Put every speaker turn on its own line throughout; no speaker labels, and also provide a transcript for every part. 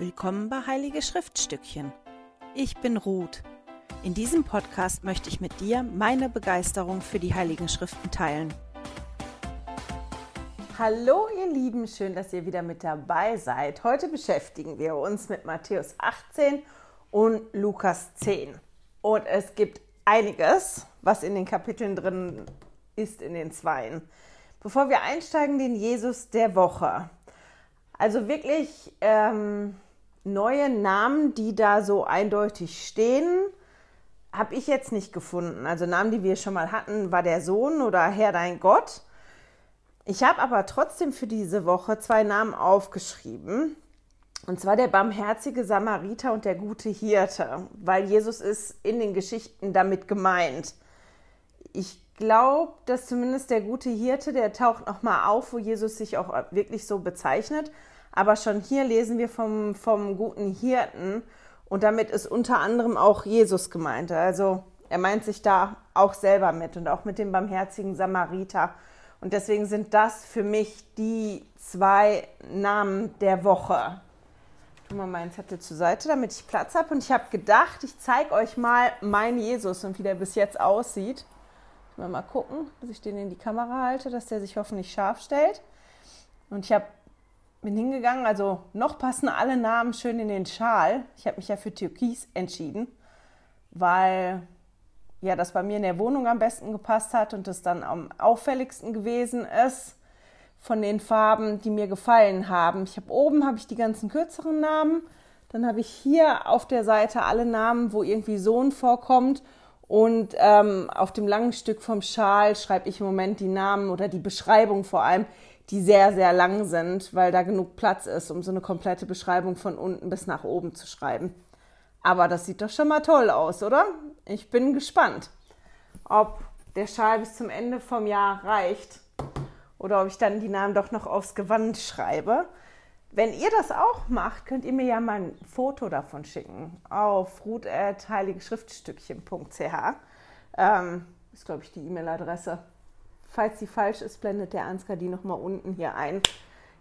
Willkommen bei Heilige Schriftstückchen. Ich bin Ruth. In diesem Podcast möchte ich mit dir meine Begeisterung für die Heiligen Schriften teilen.
Hallo ihr Lieben, schön, dass ihr wieder mit dabei seid. Heute beschäftigen wir uns mit Matthäus 18 und Lukas 10. Und es gibt einiges, was in den Kapiteln drin ist, in den Zweien. Bevor wir einsteigen, den Jesus der Woche. Also wirklich ähm, neue Namen, die da so eindeutig stehen, habe ich jetzt nicht gefunden. Also Namen, die wir schon mal hatten, war der Sohn oder Herr dein Gott. Ich habe aber trotzdem für diese Woche zwei Namen aufgeschrieben. Und zwar der barmherzige Samariter und der gute Hirte, weil Jesus ist in den Geschichten damit gemeint. Ich glaube, dass zumindest der gute Hirte, der taucht nochmal auf, wo Jesus sich auch wirklich so bezeichnet. Aber schon hier lesen wir vom, vom guten Hirten und damit ist unter anderem auch Jesus gemeint. Also er meint sich da auch selber mit und auch mit dem barmherzigen Samariter. Und deswegen sind das für mich die zwei Namen der Woche. Ich tue mal meinen Zettel zur Seite, damit ich Platz habe. Und ich habe gedacht, ich zeige euch mal meinen Jesus und wie der bis jetzt aussieht. Ich mal gucken, dass ich den in die Kamera halte, dass der sich hoffentlich scharf stellt. Und ich habe bin hingegangen, also noch passen alle Namen schön in den Schal. Ich habe mich ja für Türkis entschieden, weil ja das bei mir in der Wohnung am besten gepasst hat und das dann am auffälligsten gewesen ist von den Farben, die mir gefallen haben. Ich habe oben habe ich die ganzen kürzeren Namen, dann habe ich hier auf der Seite alle Namen, wo irgendwie Sohn vorkommt und ähm, auf dem langen Stück vom Schal schreibe ich im Moment die Namen oder die Beschreibung vor allem die sehr, sehr lang sind, weil da genug Platz ist, um so eine komplette Beschreibung von unten bis nach oben zu schreiben. Aber das sieht doch schon mal toll aus, oder? Ich bin gespannt, ob der Schal bis zum Ende vom Jahr reicht oder ob ich dann die Namen doch noch aufs Gewand schreibe. Wenn ihr das auch macht, könnt ihr mir ja mal ein Foto davon schicken auf ruth.heiligeschriftstückchen.ch. Ähm, ist, glaube ich, die E-Mail-Adresse. Falls sie falsch ist, blendet der Ansgar die nochmal unten hier ein.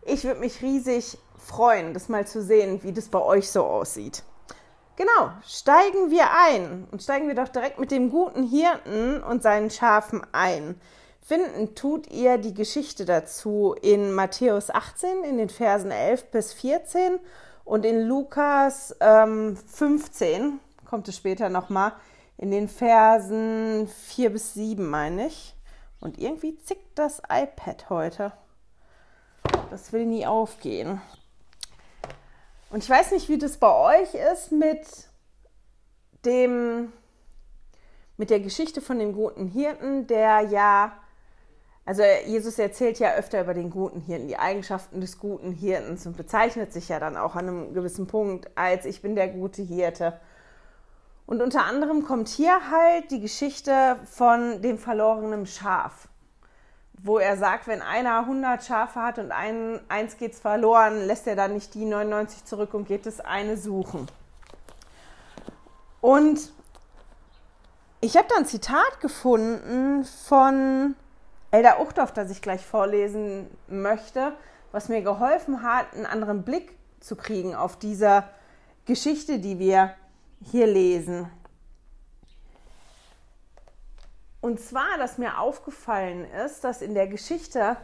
Ich würde mich riesig freuen, das mal zu sehen, wie das bei euch so aussieht. Genau, steigen wir ein und steigen wir doch direkt mit dem guten Hirten und seinen Schafen ein. Finden tut ihr die Geschichte dazu in Matthäus 18 in den Versen 11 bis 14 und in Lukas ähm, 15, kommt es später nochmal, in den Versen 4 bis 7 meine ich. Und irgendwie zickt das iPad heute. Das will nie aufgehen. Und ich weiß nicht, wie das bei euch ist mit dem, mit der Geschichte von dem guten Hirten, der ja, also Jesus erzählt ja öfter über den guten Hirten, die Eigenschaften des guten Hirtens und bezeichnet sich ja dann auch an einem gewissen Punkt als ich bin der gute Hirte. Und unter anderem kommt hier halt die Geschichte von dem verlorenen Schaf, wo er sagt, wenn einer 100 Schafe hat und ein, eins geht verloren, lässt er dann nicht die 99 zurück und geht das eine suchen. Und ich habe da ein Zitat gefunden von Elda Uchtdorf, das ich gleich vorlesen möchte, was mir geholfen hat, einen anderen Blick zu kriegen auf diese Geschichte, die wir hier lesen. Und zwar, dass mir aufgefallen ist, dass in der Geschichte,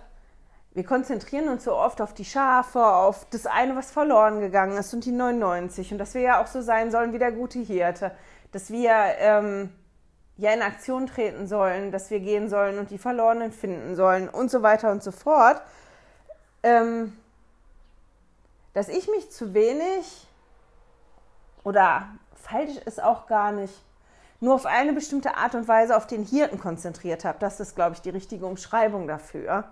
wir konzentrieren uns so oft auf die Schafe, auf das eine, was verloren gegangen ist und die 99. Und dass wir ja auch so sein sollen wie der gute Hirte. Dass wir ähm, ja in Aktion treten sollen, dass wir gehen sollen und die Verlorenen finden sollen und so weiter und so fort. Ähm, dass ich mich zu wenig oder falsch ist auch gar nicht, nur auf eine bestimmte Art und Weise auf den Hirten konzentriert habe. Das ist, glaube ich, die richtige Umschreibung dafür.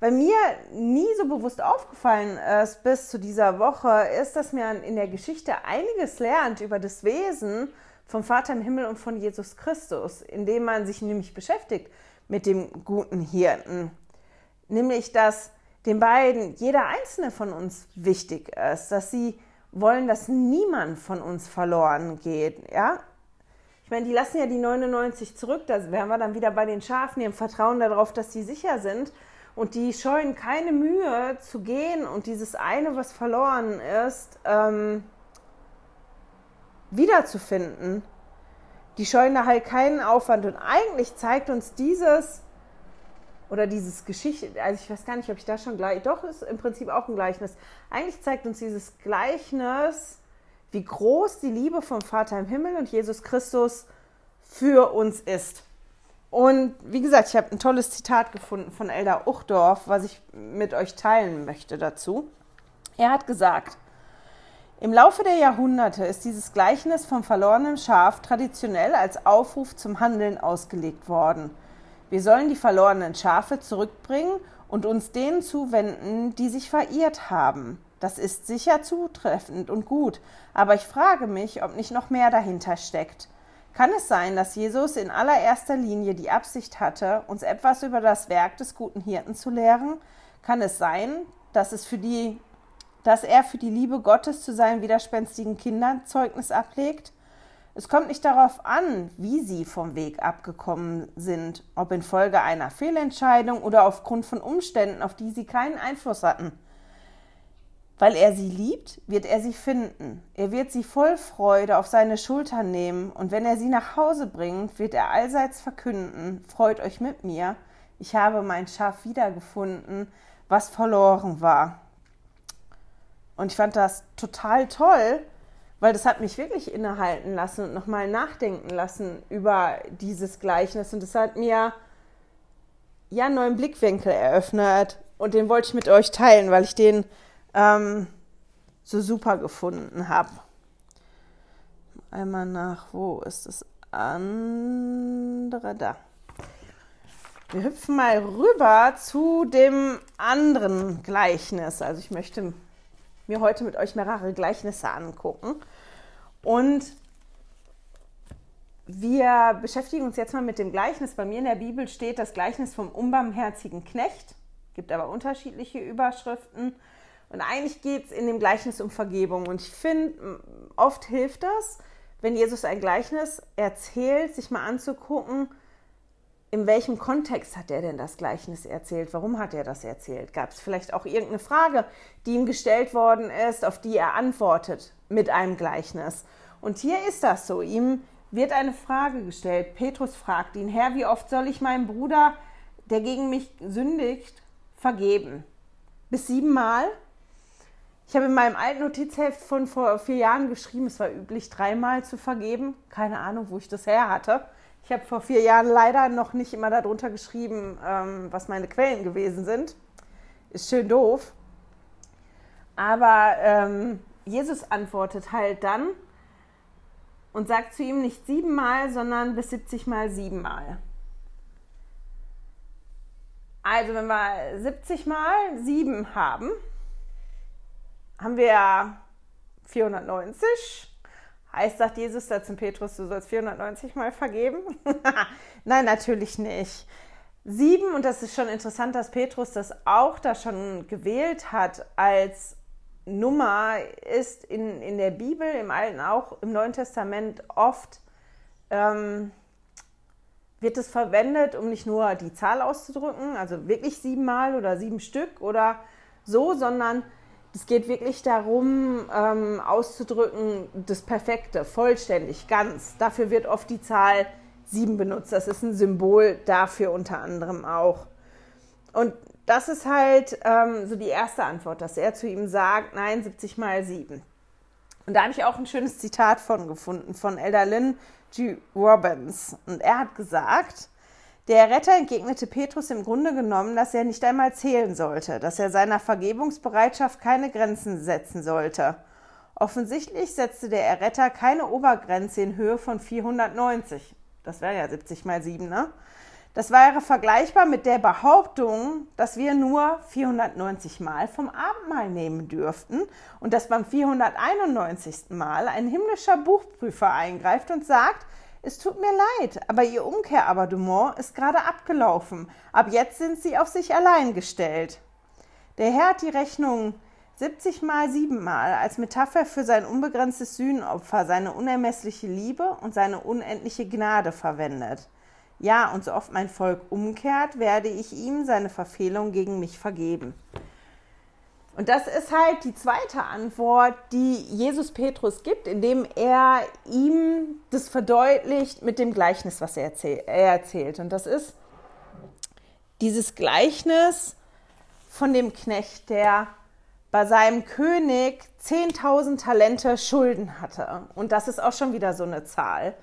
Weil mir nie so bewusst aufgefallen ist bis zu dieser Woche, ist, dass man in der Geschichte einiges lernt über das Wesen vom Vater im Himmel und von Jesus Christus, indem man sich nämlich beschäftigt mit dem guten Hirten. Nämlich, dass den beiden jeder einzelne von uns wichtig ist, dass sie wollen, dass niemand von uns verloren geht. Ja? Ich meine, die lassen ja die 99 zurück, da wären wir dann wieder bei den Schafen, die haben Vertrauen darauf, dass sie sicher sind. und die scheuen keine Mühe zu gehen und dieses eine, was verloren ist, ähm, wiederzufinden. Die scheuen da halt keinen Aufwand und eigentlich zeigt uns dieses oder dieses Geschichte, also ich weiß gar nicht, ob ich da schon gleich, doch ist im Prinzip auch ein Gleichnis. Eigentlich zeigt uns dieses Gleichnis, wie groß die Liebe vom Vater im Himmel und Jesus Christus für uns ist. Und wie gesagt, ich habe ein tolles Zitat gefunden von Elder Uchdorf, was ich mit euch teilen möchte dazu. Er hat gesagt, im Laufe der Jahrhunderte ist dieses Gleichnis vom verlorenen Schaf traditionell als Aufruf zum Handeln ausgelegt worden. Wir sollen die verlorenen Schafe zurückbringen und uns denen zuwenden, die sich verirrt haben. Das ist sicher zutreffend und gut, aber ich frage mich, ob nicht noch mehr dahinter steckt. Kann es sein, dass Jesus in allererster Linie die Absicht hatte, uns etwas über das Werk des guten Hirten zu lehren? Kann es sein, dass, es für die, dass er für die Liebe Gottes zu seinen widerspenstigen Kindern Zeugnis ablegt? Es kommt nicht darauf an, wie sie vom Weg abgekommen sind, ob infolge einer Fehlentscheidung oder aufgrund von Umständen, auf die sie keinen Einfluss hatten. Weil er sie liebt, wird er sie finden. Er wird sie voll Freude auf seine Schultern nehmen, und wenn er sie nach Hause bringt, wird er allseits verkünden, freut euch mit mir, ich habe mein Schaf wiedergefunden, was verloren war. Und ich fand das total toll, weil das hat mich wirklich innehalten lassen und nochmal nachdenken lassen über dieses Gleichnis. Und das hat mir ja einen neuen Blickwinkel eröffnet. Und den wollte ich mit euch teilen, weil ich den ähm, so super gefunden habe. Einmal nach, wo ist das andere? Da. Wir hüpfen mal rüber zu dem anderen Gleichnis. Also ich möchte mir heute mit euch mehrere Gleichnisse angucken. Und wir beschäftigen uns jetzt mal mit dem Gleichnis. Bei mir in der Bibel steht das Gleichnis vom unbarmherzigen Knecht, gibt aber unterschiedliche Überschriften. Und eigentlich geht es in dem Gleichnis um Vergebung. Und ich finde, oft hilft das, wenn Jesus ein Gleichnis erzählt, sich mal anzugucken, in welchem Kontext hat er denn das Gleichnis erzählt? Warum hat er das erzählt? Gab es vielleicht auch irgendeine Frage, die ihm gestellt worden ist, auf die er antwortet mit einem Gleichnis? Und hier ist das so. Ihm wird eine Frage gestellt. Petrus fragt ihn, Herr, wie oft soll ich meinem Bruder, der gegen mich sündigt, vergeben? Bis siebenmal? Ich habe in meinem alten Notizheft von vor vier Jahren geschrieben, es war üblich, dreimal zu vergeben. Keine Ahnung, wo ich das her hatte. Ich habe vor vier Jahren leider noch nicht immer darunter geschrieben, ähm, was meine Quellen gewesen sind. Ist schön doof. Aber ähm, Jesus antwortet halt dann und sagt zu ihm nicht siebenmal, sondern bis 70 mal siebenmal. Also wenn wir 70 mal sieben haben, haben wir 490 Heißt, sagt Jesus da zum Petrus, du sollst 490 Mal vergeben? Nein, natürlich nicht. Sieben, und das ist schon interessant, dass Petrus das auch da schon gewählt hat als Nummer, ist in, in der Bibel, im Alten auch, im Neuen Testament oft, ähm, wird es verwendet, um nicht nur die Zahl auszudrücken, also wirklich siebenmal oder sieben Stück oder so, sondern es geht wirklich darum, ähm, auszudrücken, das Perfekte, vollständig, ganz. Dafür wird oft die Zahl 7 benutzt. Das ist ein Symbol dafür unter anderem auch. Und das ist halt ähm, so die erste Antwort, dass er zu ihm sagt, nein, 70 mal 7. Und da habe ich auch ein schönes Zitat von gefunden, von Elder Lynn G. Robbins. Und er hat gesagt, der Retter entgegnete Petrus im Grunde genommen, dass er nicht einmal zählen sollte, dass er seiner Vergebungsbereitschaft keine Grenzen setzen sollte. Offensichtlich setzte der Erretter keine Obergrenze in Höhe von 490. Das wäre ja 70 mal 7, ne? Das wäre vergleichbar mit der Behauptung, dass wir nur 490 Mal vom Abendmahl nehmen dürften und dass beim 491. Mal ein himmlischer Buchprüfer eingreift und sagt, es tut mir leid, aber Ihr Umkehrabonnement ist gerade abgelaufen. Ab jetzt sind Sie auf sich allein gestellt. Der Herr hat die Rechnung 70 mal 7 mal als Metapher für sein unbegrenztes Sühnenopfer, seine unermessliche Liebe und seine unendliche Gnade verwendet. Ja, und so oft mein Volk umkehrt, werde ich ihm seine Verfehlung gegen mich vergeben. Und das ist halt die zweite Antwort, die Jesus Petrus gibt, indem er ihm das verdeutlicht mit dem Gleichnis, was er, erzähl er erzählt. Und das ist dieses Gleichnis von dem Knecht, der bei seinem König 10.000 Talente Schulden hatte. Und das ist auch schon wieder so eine Zahl.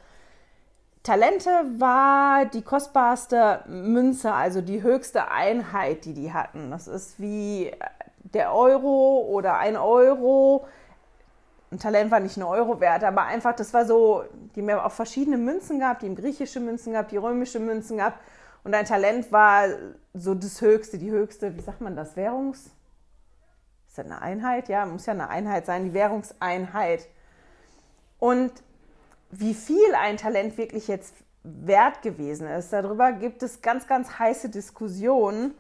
Talente war die kostbarste Münze, also die höchste Einheit, die die hatten. Das ist wie der Euro oder ein Euro. Ein Talent war nicht ein Euro wert, aber einfach, das war so, die haben auch verschiedene Münzen gehabt, die griechische Münzen gehabt, die römische Münzen gehabt. Und ein Talent war so das höchste, die höchste, wie sagt man das, Währungs? Ist das eine Einheit? Ja, muss ja eine Einheit sein, die Währungseinheit. Und wie viel ein Talent wirklich jetzt wert gewesen ist, darüber gibt es ganz, ganz heiße Diskussionen.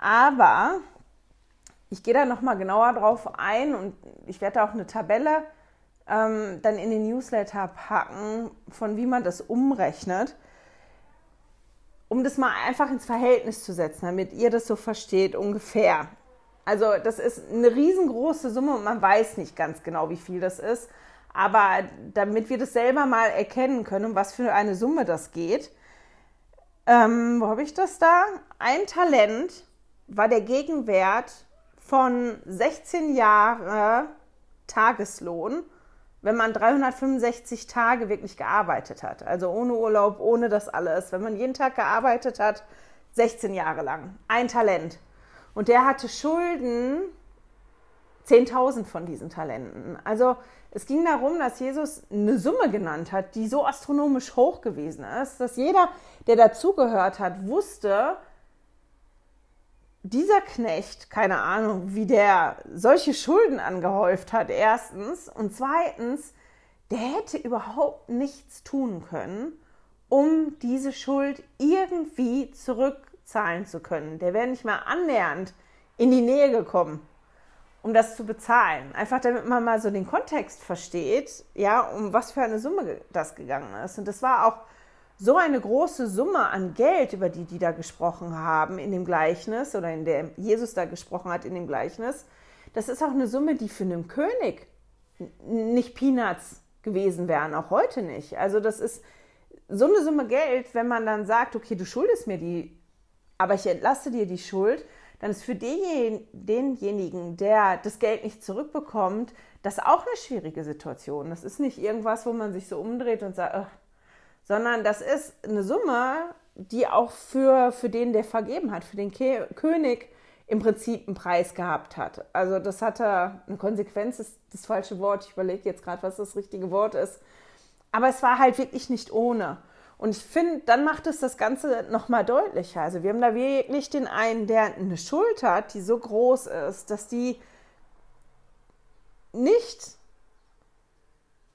Aber ich gehe da nochmal genauer drauf ein und ich werde auch eine Tabelle ähm, dann in den Newsletter packen, von wie man das umrechnet, um das mal einfach ins Verhältnis zu setzen, damit ihr das so versteht ungefähr. Also das ist eine riesengroße Summe und man weiß nicht ganz genau, wie viel das ist. Aber damit wir das selber mal erkennen können, um was für eine Summe das geht, ähm, wo habe ich das da? Ein Talent war der Gegenwert von 16 Jahre Tageslohn, wenn man 365 Tage wirklich gearbeitet hat. Also ohne Urlaub, ohne das alles. Wenn man jeden Tag gearbeitet hat, 16 Jahre lang. Ein Talent. Und der hatte Schulden, 10.000 von diesen Talenten. Also es ging darum, dass Jesus eine Summe genannt hat, die so astronomisch hoch gewesen ist, dass jeder, der dazugehört hat, wusste, dieser Knecht, keine Ahnung, wie der solche Schulden angehäuft hat, erstens. Und zweitens, der hätte überhaupt nichts tun können, um diese Schuld irgendwie zurückzahlen zu können. Der wäre nicht mal annähernd in die Nähe gekommen, um das zu bezahlen. Einfach damit man mal so den Kontext versteht, ja, um was für eine Summe das gegangen ist. Und das war auch so eine große Summe an Geld, über die die da gesprochen haben in dem Gleichnis oder in der Jesus da gesprochen hat in dem Gleichnis, das ist auch eine Summe, die für einen König nicht Peanuts gewesen wären, auch heute nicht. Also das ist so eine Summe Geld, wenn man dann sagt, okay, du schuldest mir die, aber ich entlasse dir die Schuld, dann ist für denjenigen, der das Geld nicht zurückbekommt, das auch eine schwierige Situation. Das ist nicht irgendwas, wo man sich so umdreht und sagt, sondern das ist eine Summe, die auch für, für den, der vergeben hat, für den Ke König im Prinzip einen Preis gehabt hat. Also das hatte eine Konsequenz, ist das falsche Wort. Ich überlege jetzt gerade, was das richtige Wort ist. Aber es war halt wirklich nicht ohne. Und ich finde, dann macht es das Ganze nochmal deutlicher. Also wir haben da wirklich den einen, der eine Schuld hat, die so groß ist, dass die nicht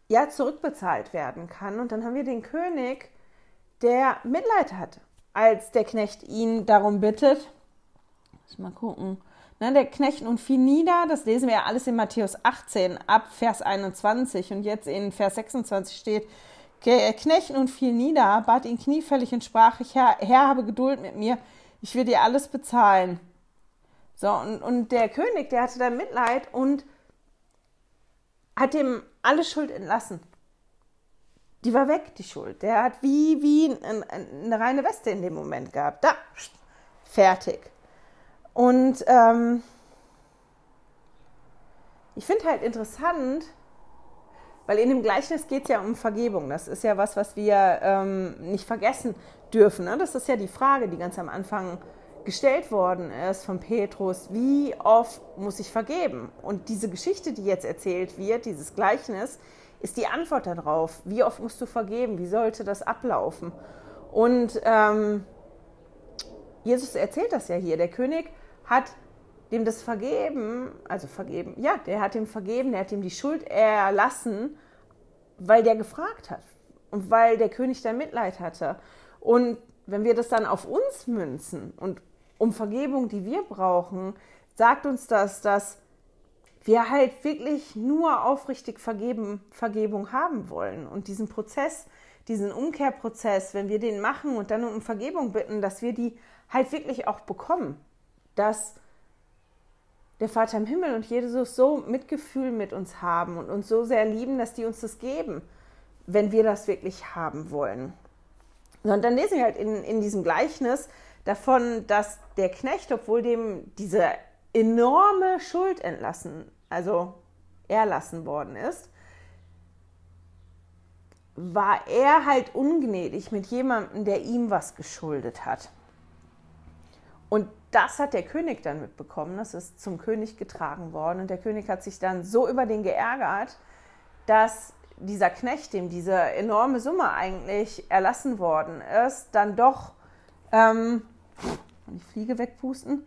ja zurückbezahlt werden kann. Und dann haben wir den König, der Mitleid hat, als der Knecht ihn darum bittet. Muss mal gucken. Na, der Knecht und fiel nieder, das lesen wir ja alles in Matthäus 18 ab Vers 21 und jetzt in Vers 26 steht, Knecht und fiel nieder, bat ihn kniefällig und sprach, ich Herr, Herr, habe Geduld mit mir, ich will dir alles bezahlen. So, und, und der König, der hatte dann Mitleid und hat ihm alle Schuld entlassen. Die war weg, die Schuld. Der hat wie, wie eine reine Weste in dem Moment gehabt. Da, fertig. Und ähm, ich finde halt interessant, weil in dem Gleichnis geht es ja um Vergebung. Das ist ja was, was wir ähm, nicht vergessen dürfen. Ne? Das ist ja die Frage, die ganz am Anfang gestellt worden ist von Petrus, wie oft muss ich vergeben? Und diese Geschichte, die jetzt erzählt wird, dieses Gleichnis, ist die Antwort darauf. Wie oft musst du vergeben? Wie sollte das ablaufen? Und ähm, Jesus erzählt das ja hier. Der König hat dem das vergeben, also vergeben, ja, der hat ihm vergeben, der hat ihm die Schuld erlassen, weil der gefragt hat und weil der König da Mitleid hatte. Und wenn wir das dann auf uns münzen und um Vergebung, die wir brauchen, sagt uns das, dass wir halt wirklich nur aufrichtig vergeben, Vergebung haben wollen. Und diesen Prozess, diesen Umkehrprozess, wenn wir den machen und dann um Vergebung bitten, dass wir die halt wirklich auch bekommen. Dass der Vater im Himmel und Jesus so Mitgefühl mit uns haben und uns so sehr lieben, dass die uns das geben, wenn wir das wirklich haben wollen. Und dann lesen wir halt in, in diesem Gleichnis davon, dass der Knecht, obwohl dem diese enorme Schuld entlassen, also erlassen worden ist, war er halt ungnädig mit jemandem, der ihm was geschuldet hat. Und das hat der König dann mitbekommen. Das ist zum König getragen worden. Und der König hat sich dann so über den geärgert, dass dieser Knecht, dem diese enorme Summe eigentlich erlassen worden ist, dann doch, ähm, die Fliege wegpusten,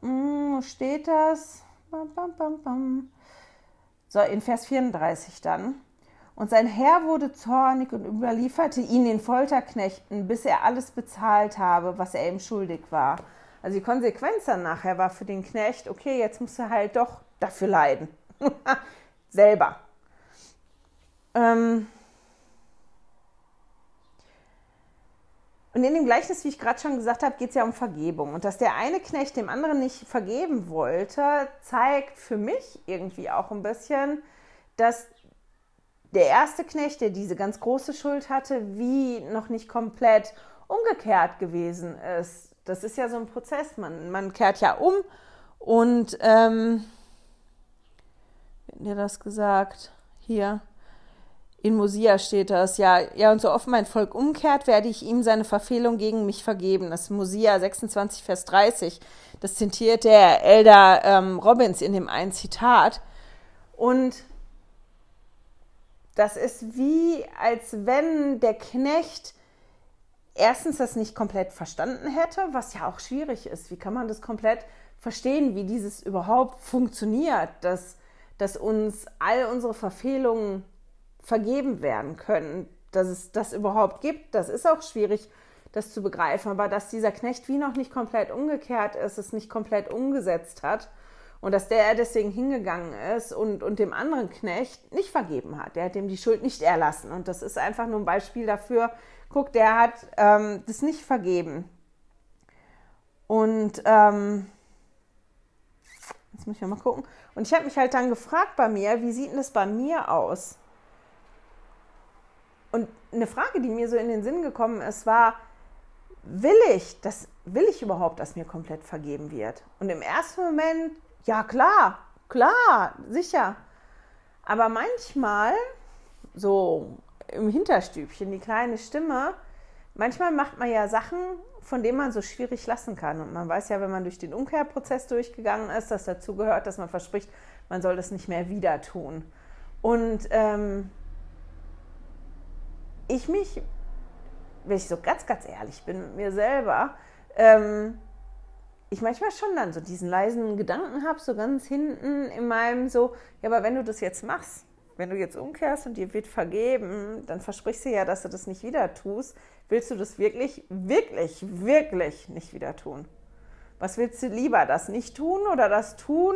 hm, wo steht das? Bam, bam, bam. So, in Vers 34 dann. Und sein Herr wurde zornig und überlieferte ihn den Folterknechten, bis er alles bezahlt habe, was er ihm schuldig war. Also die Konsequenz dann nachher war für den Knecht, okay, jetzt muss er halt doch dafür leiden. Selber. Ähm und in dem Gleichnis, wie ich gerade schon gesagt habe, geht es ja um Vergebung. Und dass der eine Knecht dem anderen nicht vergeben wollte, zeigt für mich irgendwie auch ein bisschen, dass der erste Knecht, der diese ganz große Schuld hatte, wie noch nicht komplett umgekehrt gewesen ist das ist ja so ein Prozess. Man, man kehrt ja um und ähm, wie hat das gesagt? Hier. In Mosia steht das, ja, ja, und so offen mein Volk umkehrt, werde ich ihm seine Verfehlung gegen mich vergeben. Das ist Mosia 26, Vers 30. Das zitiert der Elder ähm, Robbins in dem einen Zitat. Und das ist wie, als wenn der Knecht erstens das nicht komplett verstanden hätte, was ja auch schwierig ist. Wie kann man das komplett verstehen, wie dieses überhaupt funktioniert, dass, dass uns all unsere Verfehlungen vergeben werden können, dass es das überhaupt gibt, das ist auch schwierig, das zu begreifen. Aber dass dieser Knecht wie noch nicht komplett umgekehrt ist, es nicht komplett umgesetzt hat und dass der deswegen hingegangen ist und, und dem anderen Knecht nicht vergeben hat. Der hat dem die Schuld nicht erlassen. Und das ist einfach nur ein Beispiel dafür, guck, der hat ähm, das nicht vergeben. Und ähm, jetzt muss ich mal gucken. Und ich habe mich halt dann gefragt bei mir, wie sieht denn das bei mir aus? Und eine Frage, die mir so in den Sinn gekommen ist, war, will ich, das, will ich überhaupt, dass mir komplett vergeben wird? Und im ersten Moment, ja klar, klar, sicher. Aber manchmal, so im Hinterstübchen, die kleine Stimme. Manchmal macht man ja Sachen, von denen man so schwierig lassen kann. Und man weiß ja, wenn man durch den Umkehrprozess durchgegangen ist, dass dazu gehört, dass man verspricht, man soll das nicht mehr wieder tun. Und ähm, ich mich, wenn ich so ganz, ganz ehrlich bin mit mir selber, ähm, ich manchmal schon dann so diesen leisen Gedanken habe, so ganz hinten in meinem so, ja, aber wenn du das jetzt machst, wenn du jetzt umkehrst und dir wird vergeben, dann versprichst du ja, dass du das nicht wieder tust. Willst du das wirklich, wirklich, wirklich nicht wieder tun? Was willst du lieber, das nicht tun oder das tun?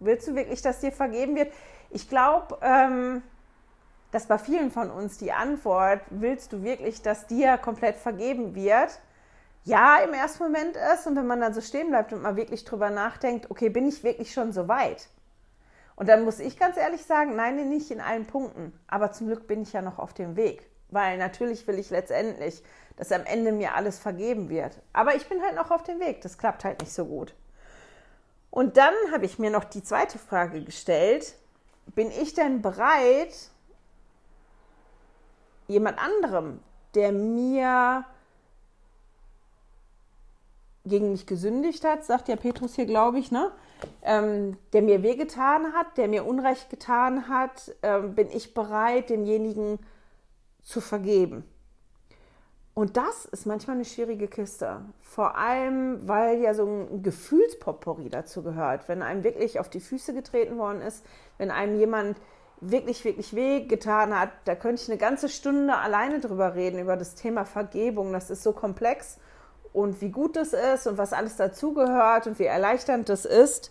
Willst du wirklich, dass dir vergeben wird? Ich glaube, ähm, dass bei vielen von uns die Antwort, willst du wirklich, dass dir komplett vergeben wird? Ja, im ersten Moment ist. Und wenn man dann so stehen bleibt und mal wirklich drüber nachdenkt, okay, bin ich wirklich schon so weit? Und dann muss ich ganz ehrlich sagen, nein, nicht in allen Punkten. Aber zum Glück bin ich ja noch auf dem Weg. Weil natürlich will ich letztendlich, dass am Ende mir alles vergeben wird. Aber ich bin halt noch auf dem Weg. Das klappt halt nicht so gut. Und dann habe ich mir noch die zweite Frage gestellt. Bin ich denn bereit, jemand anderem, der mir gegen mich gesündigt hat, sagt ja Petrus hier, glaube ich, ne? Ähm, der mir wehgetan hat, der mir Unrecht getan hat, ähm, bin ich bereit, demjenigen zu vergeben. Und das ist manchmal eine schwierige Kiste. Vor allem, weil ja so ein Gefühlspotpourri dazu gehört. Wenn einem wirklich auf die Füße getreten worden ist, wenn einem jemand wirklich, wirklich weh getan hat, da könnte ich eine ganze Stunde alleine drüber reden, über das Thema Vergebung. Das ist so komplex und wie gut das ist und was alles dazugehört und wie erleichternd das ist.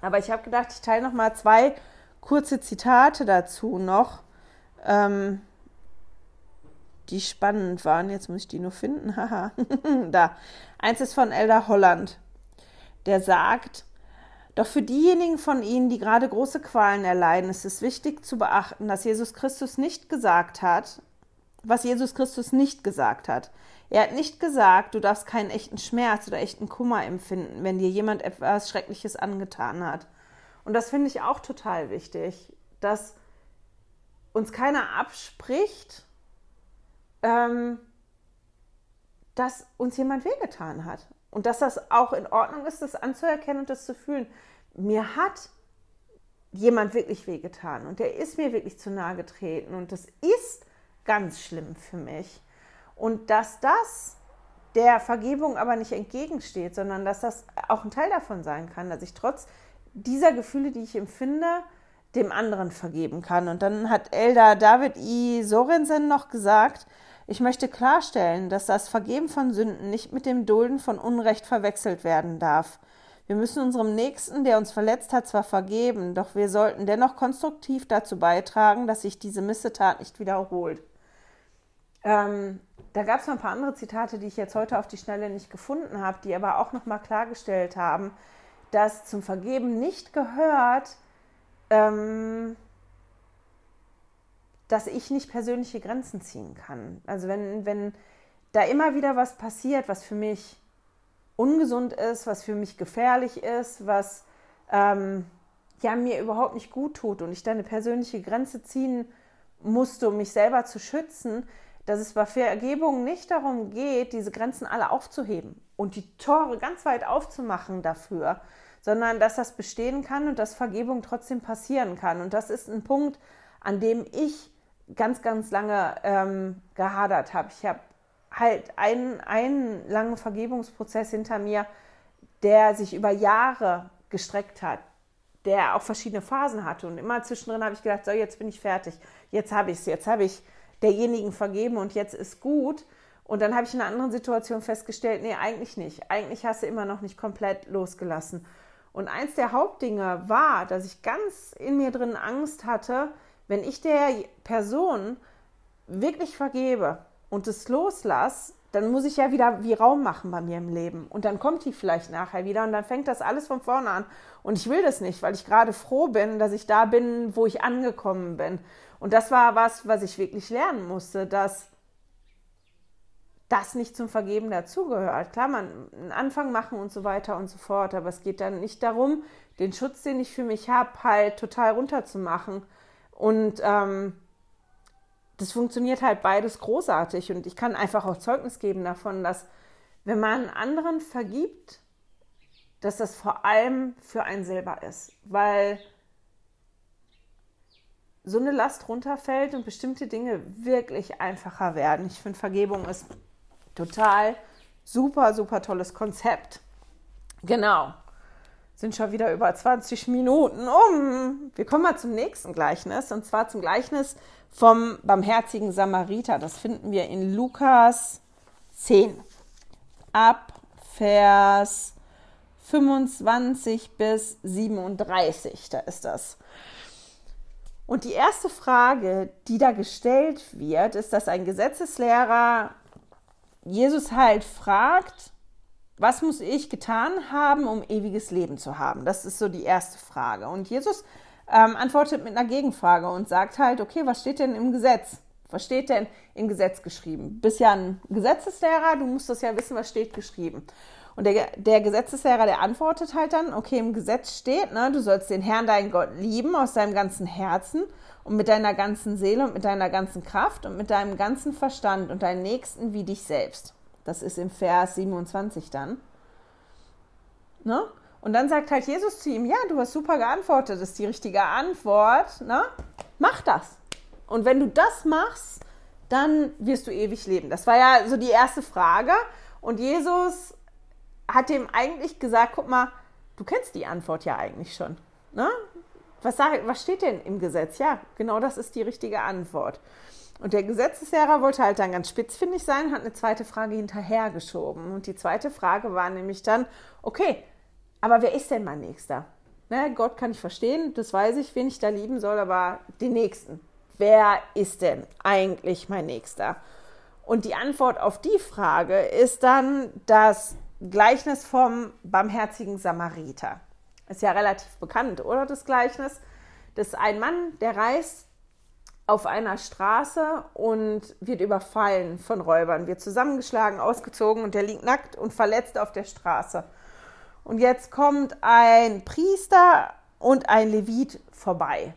Aber ich habe gedacht, ich teile noch mal zwei kurze Zitate dazu noch, ähm, die spannend waren. Jetzt muss ich die nur finden. Da. Eins ist von Elder Holland. Der sagt, doch für diejenigen von Ihnen, die gerade große Qualen erleiden, ist es wichtig zu beachten, dass Jesus Christus nicht gesagt hat, was Jesus Christus nicht gesagt hat. Er hat nicht gesagt, du darfst keinen echten Schmerz oder echten Kummer empfinden, wenn dir jemand etwas Schreckliches angetan hat. Und das finde ich auch total wichtig, dass uns keiner abspricht, ähm, dass uns jemand wehgetan hat. Und dass das auch in Ordnung ist, das anzuerkennen und das zu fühlen. Mir hat jemand wirklich wehgetan und der ist mir wirklich zu nahe getreten und das ist ganz schlimm für mich. Und dass das der Vergebung aber nicht entgegensteht, sondern dass das auch ein Teil davon sein kann, dass ich trotz dieser Gefühle, die ich empfinde, dem anderen vergeben kann. Und dann hat Elda David I. Sorensen noch gesagt, ich möchte klarstellen, dass das Vergeben von Sünden nicht mit dem Dulden von Unrecht verwechselt werden darf. Wir müssen unserem Nächsten, der uns verletzt hat, zwar vergeben, doch wir sollten dennoch konstruktiv dazu beitragen, dass sich diese Missetat nicht wiederholt. Ähm, da gab es noch ein paar andere Zitate, die ich jetzt heute auf die Schnelle nicht gefunden habe, die aber auch nochmal klargestellt haben, dass zum Vergeben nicht gehört, ähm, dass ich nicht persönliche Grenzen ziehen kann. Also wenn, wenn da immer wieder was passiert, was für mich ungesund ist, was für mich gefährlich ist, was ähm, ja mir überhaupt nicht gut tut und ich da eine persönliche Grenze ziehen musste, um mich selber zu schützen, dass es bei Vergebung nicht darum geht, diese Grenzen alle aufzuheben und die Tore ganz weit aufzumachen dafür, sondern dass das bestehen kann und dass Vergebung trotzdem passieren kann. Und das ist ein Punkt, an dem ich ganz, ganz lange ähm, gehadert habe. Ich habe halt einen, einen langen Vergebungsprozess hinter mir, der sich über Jahre gestreckt hat, der auch verschiedene Phasen hatte. Und immer zwischendrin habe ich gedacht, so, jetzt bin ich fertig, jetzt habe ich es, jetzt habe ich derjenigen vergeben und jetzt ist gut. Und dann habe ich in einer anderen Situation festgestellt, nee, eigentlich nicht. Eigentlich hast du immer noch nicht komplett losgelassen. Und eins der Hauptdinge war, dass ich ganz in mir drin Angst hatte, wenn ich der Person wirklich vergebe und es loslasse, dann muss ich ja wieder wie Raum machen bei mir im Leben. Und dann kommt die vielleicht nachher wieder und dann fängt das alles von vorne an. Und ich will das nicht, weil ich gerade froh bin, dass ich da bin, wo ich angekommen bin. Und das war was, was ich wirklich lernen musste, dass das nicht zum Vergeben dazugehört. Klar, man einen Anfang machen und so weiter und so fort, aber es geht dann nicht darum, den Schutz, den ich für mich habe, halt total runterzumachen und ähm, das funktioniert halt beides großartig. Und ich kann einfach auch Zeugnis geben davon, dass wenn man anderen vergibt, dass das vor allem für einen selber ist. Weil so eine Last runterfällt und bestimmte Dinge wirklich einfacher werden. Ich finde, Vergebung ist total super, super tolles Konzept. Genau sind schon wieder über 20 Minuten um. Wir kommen mal zum nächsten Gleichnis und zwar zum Gleichnis vom barmherzigen Samariter. Das finden wir in Lukas 10 ab Vers 25 bis 37. Da ist das. Und die erste Frage, die da gestellt wird, ist, dass ein Gesetzeslehrer Jesus halt fragt, was muss ich getan haben, um ewiges Leben zu haben? Das ist so die erste Frage. Und Jesus ähm, antwortet mit einer Gegenfrage und sagt halt, okay, was steht denn im Gesetz? Was steht denn im Gesetz geschrieben? Bist ja ein Gesetzeslehrer, du musst das ja wissen, was steht geschrieben. Und der, der Gesetzeslehrer, der antwortet halt dann, okay, im Gesetz steht, ne, du sollst den Herrn, deinen Gott, lieben aus deinem ganzen Herzen und mit deiner ganzen Seele und mit deiner ganzen Kraft und mit deinem ganzen Verstand und deinen Nächsten wie dich selbst. Das ist im Vers 27 dann. Ne? Und dann sagt halt Jesus zu ihm, ja, du hast super geantwortet, das ist die richtige Antwort. Ne? Mach das. Und wenn du das machst, dann wirst du ewig leben. Das war ja so die erste Frage. Und Jesus hat dem eigentlich gesagt, guck mal, du kennst die Antwort ja eigentlich schon. Ne? Was, sag, was steht denn im Gesetz? Ja, genau das ist die richtige Antwort. Und der Gesetzeslehrer wollte halt dann ganz spitzfindig sein, hat eine zweite Frage hinterhergeschoben. Und die zweite Frage war nämlich dann, okay, aber wer ist denn mein Nächster? Ne, Gott kann ich verstehen, das weiß ich, wen ich da lieben soll, aber den Nächsten. Wer ist denn eigentlich mein Nächster? Und die Antwort auf die Frage ist dann das Gleichnis vom barmherzigen Samariter. Ist ja relativ bekannt, oder das Gleichnis? Das ist ein Mann, der reist auf einer Straße und wird überfallen von Räubern, wird zusammengeschlagen, ausgezogen und der liegt nackt und verletzt auf der Straße. Und jetzt kommt ein Priester und ein Levit vorbei.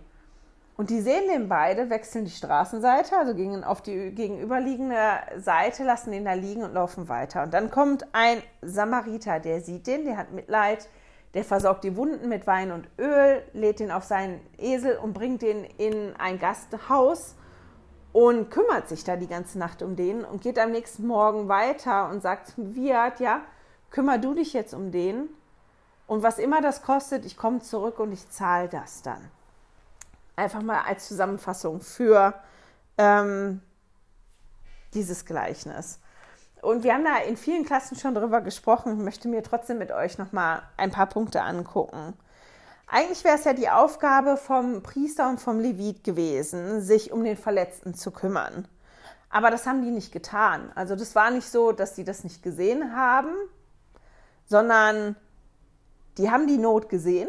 Und die sehen den beide, wechseln die Straßenseite, also gehen auf die gegenüberliegende Seite, lassen den da liegen und laufen weiter. Und dann kommt ein Samariter, der sieht den, der hat Mitleid, der versorgt die Wunden mit Wein und Öl, lädt den auf seinen Esel und bringt den in ein Gasthaus und kümmert sich da die ganze Nacht um den und geht am nächsten Morgen weiter und sagt zum Wirt, ja, kümmer du dich jetzt um den und was immer das kostet, ich komme zurück und ich zahle das dann einfach mal als Zusammenfassung für ähm, dieses Gleichnis. Und wir haben da in vielen Klassen schon drüber gesprochen. Ich möchte mir trotzdem mit euch noch mal ein paar Punkte angucken. Eigentlich wäre es ja die Aufgabe vom Priester und vom Levit gewesen, sich um den Verletzten zu kümmern. Aber das haben die nicht getan. Also das war nicht so, dass die das nicht gesehen haben, sondern die haben die Not gesehen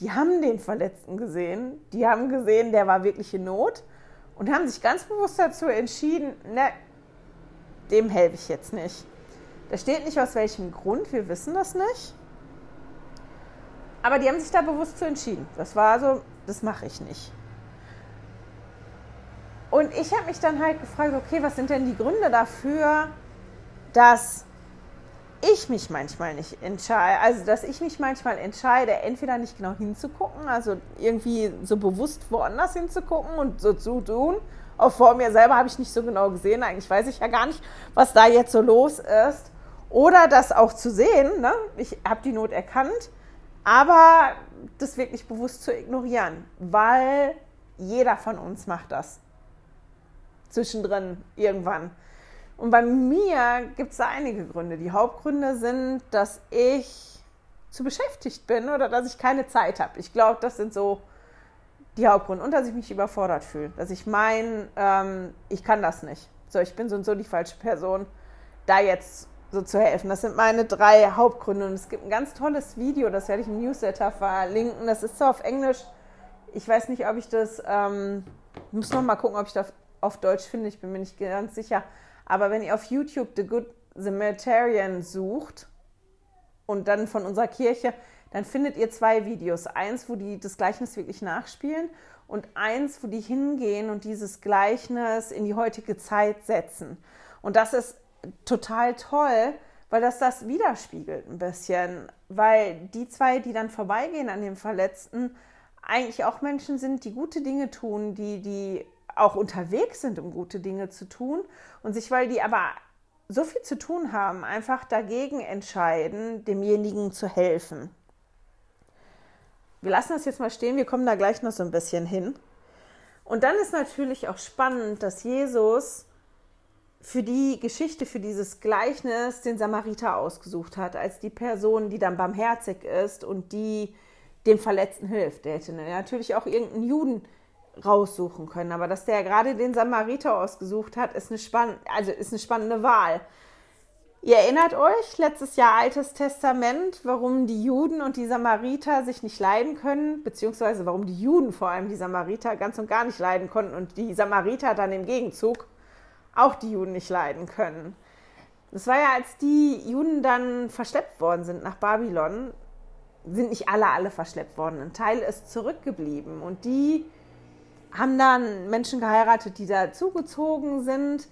die haben den Verletzten gesehen, die haben gesehen, der war wirklich in Not und haben sich ganz bewusst dazu entschieden, ne, dem helfe ich jetzt nicht. Da steht nicht aus welchem Grund, wir wissen das nicht. Aber die haben sich da bewusst zu entschieden. Das war so, das mache ich nicht. Und ich habe mich dann halt gefragt, okay, was sind denn die Gründe dafür, dass ich mich manchmal nicht entscheide, also dass ich mich manchmal entscheide, entweder nicht genau hinzugucken, also irgendwie so bewusst woanders hinzugucken und so zu tun. Auch vor mir selber habe ich nicht so genau gesehen, eigentlich weiß ich ja gar nicht, was da jetzt so los ist. Oder das auch zu sehen, ne? ich habe die Not erkannt, aber das wirklich bewusst zu ignorieren, weil jeder von uns macht das. Zwischendrin irgendwann. Und bei mir gibt es da einige Gründe. Die Hauptgründe sind, dass ich zu beschäftigt bin oder dass ich keine Zeit habe. Ich glaube, das sind so die Hauptgründe. Und dass ich mich überfordert fühle. Dass ich meine, ähm, ich kann das nicht. So, ich bin so und so die falsche Person, da jetzt so zu helfen. Das sind meine drei Hauptgründe. Und es gibt ein ganz tolles Video, das werde ich im Newsletter verlinken. Das ist zwar auf Englisch. Ich weiß nicht, ob ich das, ähm, muss noch mal gucken, ob ich das auf Deutsch finde. Ich bin mir nicht ganz sicher. Aber wenn ihr auf YouTube The Good Samaritan sucht und dann von unserer Kirche, dann findet ihr zwei Videos. Eins, wo die das Gleichnis wirklich nachspielen und eins, wo die hingehen und dieses Gleichnis in die heutige Zeit setzen. Und das ist total toll, weil das das widerspiegelt ein bisschen. Weil die zwei, die dann vorbeigehen an dem Verletzten, eigentlich auch Menschen sind, die gute Dinge tun, die, die auch unterwegs sind, um gute Dinge zu tun und sich, weil die aber so viel zu tun haben, einfach dagegen entscheiden, demjenigen zu helfen. Wir lassen das jetzt mal stehen, wir kommen da gleich noch so ein bisschen hin. Und dann ist natürlich auch spannend, dass Jesus für die Geschichte, für dieses Gleichnis den Samariter ausgesucht hat, als die Person, die dann barmherzig ist und die dem Verletzten hilft. Der hätte natürlich auch irgendeinen Juden raussuchen können. Aber dass der gerade den Samariter ausgesucht hat, ist eine, spann also ist eine spannende Wahl. Ihr erinnert euch, letztes Jahr Altes Testament, warum die Juden und die Samariter sich nicht leiden können, beziehungsweise warum die Juden vor allem die Samariter ganz und gar nicht leiden konnten und die Samariter dann im Gegenzug auch die Juden nicht leiden können. Das war ja, als die Juden dann verschleppt worden sind nach Babylon, sind nicht alle, alle verschleppt worden. Ein Teil ist zurückgeblieben und die haben dann Menschen geheiratet, die da zugezogen sind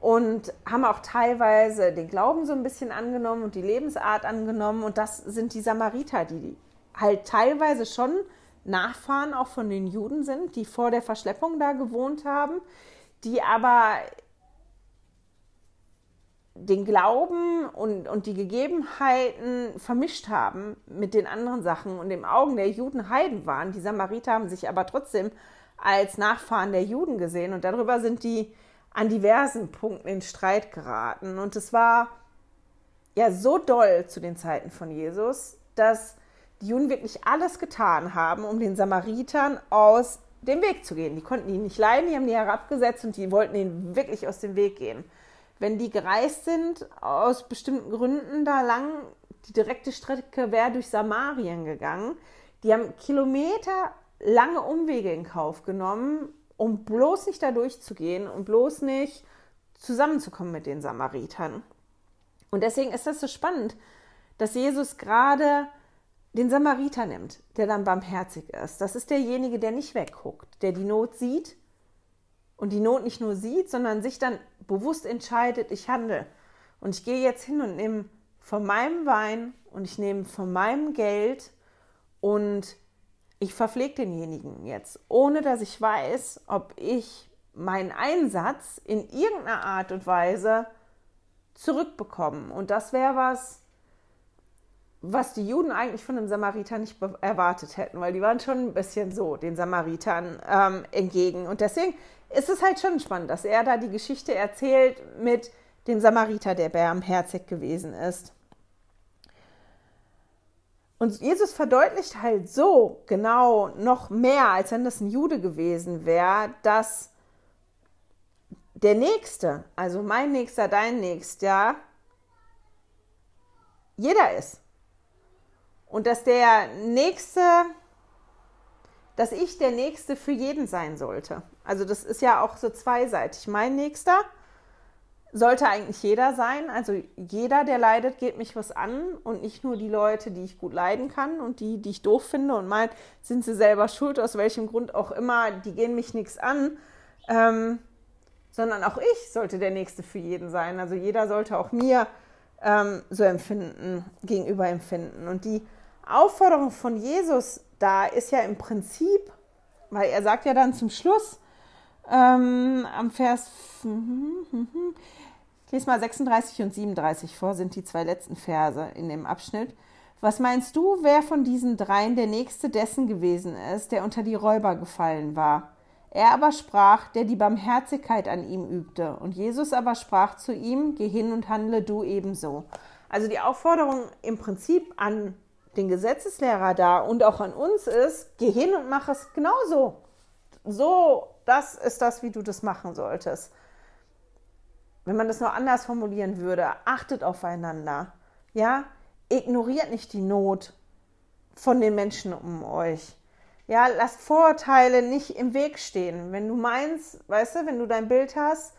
und haben auch teilweise den Glauben so ein bisschen angenommen und die Lebensart angenommen. Und das sind die Samariter, die halt teilweise schon Nachfahren auch von den Juden sind, die vor der Verschleppung da gewohnt haben, die aber den Glauben und, und die Gegebenheiten vermischt haben mit den anderen Sachen und im Augen der Juden Heiden waren. Die Samariter haben sich aber trotzdem als Nachfahren der Juden gesehen und darüber sind die an diversen Punkten in Streit geraten. Und es war ja so doll zu den Zeiten von Jesus, dass die Juden wirklich alles getan haben, um den Samaritern aus dem Weg zu gehen. Die konnten ihn nicht leiden, die haben die herabgesetzt und die wollten ihn wirklich aus dem Weg gehen. wenn die gereist sind, aus bestimmten Gründen da lang, die direkte Strecke wäre durch Samarien gegangen. Die haben Kilometer lange Umwege in Kauf genommen, um bloß nicht da durchzugehen und bloß nicht zusammenzukommen mit den Samaritern. Und deswegen ist das so spannend, dass Jesus gerade den Samariter nimmt, der dann barmherzig ist. Das ist derjenige, der nicht wegguckt, der die Not sieht und die Not nicht nur sieht, sondern sich dann bewusst entscheidet, ich handle. Und ich gehe jetzt hin und nehme von meinem Wein und ich nehme von meinem Geld und ich verpflege denjenigen jetzt, ohne dass ich weiß, ob ich meinen Einsatz in irgendeiner Art und Weise zurückbekomme. Und das wäre was, was die Juden eigentlich von einem Samariter nicht erwartet hätten, weil die waren schon ein bisschen so den Samaritern ähm, entgegen. Und deswegen ist es halt schon spannend, dass er da die Geschichte erzählt mit dem Samariter, der barmherzig gewesen ist. Und Jesus verdeutlicht halt so genau noch mehr, als wenn das ein Jude gewesen wäre, dass der Nächste, also mein Nächster, dein Nächster, jeder ist. Und dass der Nächste, dass ich der Nächste für jeden sein sollte. Also das ist ja auch so zweiseitig. Mein Nächster sollte eigentlich jeder sein. Also jeder, der leidet, geht mich was an und nicht nur die Leute, die ich gut leiden kann und die, die ich doof finde und meint, sind sie selber schuld, aus welchem Grund auch immer, die gehen mich nichts an. Ähm, sondern auch ich sollte der Nächste für jeden sein. Also jeder sollte auch mir ähm, so empfinden, gegenüber empfinden. Und die Aufforderung von Jesus da ist ja im Prinzip, weil er sagt ja dann zum Schluss ähm, am Vers lese mal 36 und 37 vor, sind die zwei letzten Verse in dem Abschnitt. Was meinst du, wer von diesen dreien der nächste dessen gewesen ist, der unter die Räuber gefallen war? Er aber sprach, der die Barmherzigkeit an ihm übte. Und Jesus aber sprach zu ihm, geh hin und handle du ebenso. Also die Aufforderung im Prinzip an den Gesetzeslehrer da und auch an uns ist, geh hin und mach es genauso. So, das ist das, wie du das machen solltest wenn man das noch anders formulieren würde, achtet aufeinander. Ja, ignoriert nicht die Not von den Menschen um euch. Ja, lasst Vorurteile nicht im Weg stehen. Wenn du meinst, weißt du, wenn du dein Bild hast,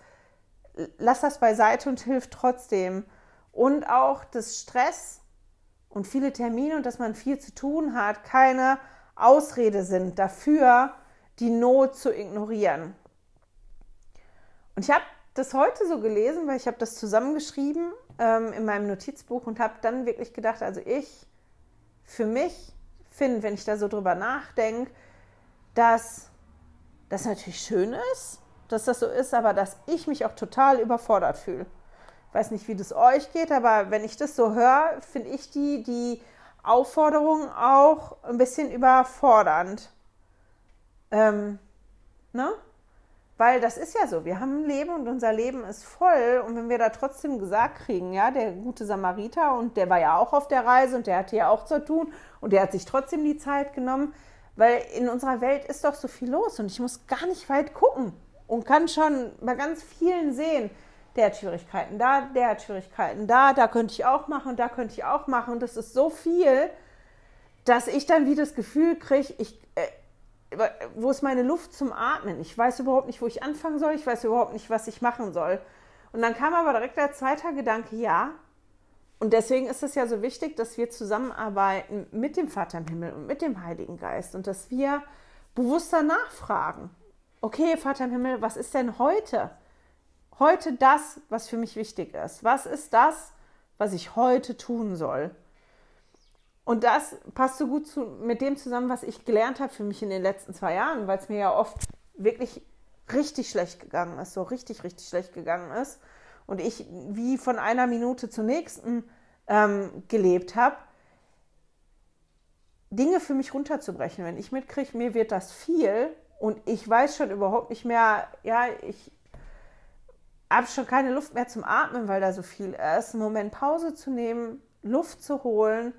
lass das beiseite und hilf trotzdem. Und auch das Stress und viele Termine und dass man viel zu tun hat, keine Ausrede sind dafür, die Not zu ignorieren. Und ich habe das heute so gelesen, weil ich habe das zusammengeschrieben ähm, in meinem Notizbuch und habe dann wirklich gedacht, also ich für mich finde, wenn ich da so drüber nachdenke, dass das natürlich schön ist, dass das so ist, aber dass ich mich auch total überfordert fühle. Ich weiß nicht, wie das euch geht, aber wenn ich das so höre, finde ich die, die Aufforderung auch ein bisschen überfordernd. Ähm, ne? Weil das ist ja so, wir haben ein Leben und unser Leben ist voll. Und wenn wir da trotzdem gesagt kriegen, ja, der gute Samariter und der war ja auch auf der Reise und der hatte ja auch zu tun und der hat sich trotzdem die Zeit genommen, weil in unserer Welt ist doch so viel los und ich muss gar nicht weit gucken und kann schon bei ganz vielen sehen, der hat Schwierigkeiten da, der hat Schwierigkeiten da, da könnte ich auch machen, da könnte ich auch machen. Und das ist so viel, dass ich dann wie das Gefühl kriege, ich, äh, wo ist meine Luft zum Atmen? Ich weiß überhaupt nicht, wo ich anfangen soll. Ich weiß überhaupt nicht, was ich machen soll. Und dann kam aber direkt der zweite Gedanke, ja. Und deswegen ist es ja so wichtig, dass wir zusammenarbeiten mit dem Vater im Himmel und mit dem Heiligen Geist und dass wir bewusster nachfragen. Okay, Vater im Himmel, was ist denn heute? Heute das, was für mich wichtig ist. Was ist das, was ich heute tun soll? Und das passt so gut zu, mit dem zusammen, was ich gelernt habe für mich in den letzten zwei Jahren, weil es mir ja oft wirklich richtig schlecht gegangen ist, so richtig, richtig schlecht gegangen ist. Und ich wie von einer Minute zur nächsten ähm, gelebt habe, Dinge für mich runterzubrechen. Wenn ich mitkriege, mir wird das viel und ich weiß schon überhaupt nicht mehr, ja, ich habe schon keine Luft mehr zum Atmen, weil da so viel ist, einen Moment Pause zu nehmen, Luft zu holen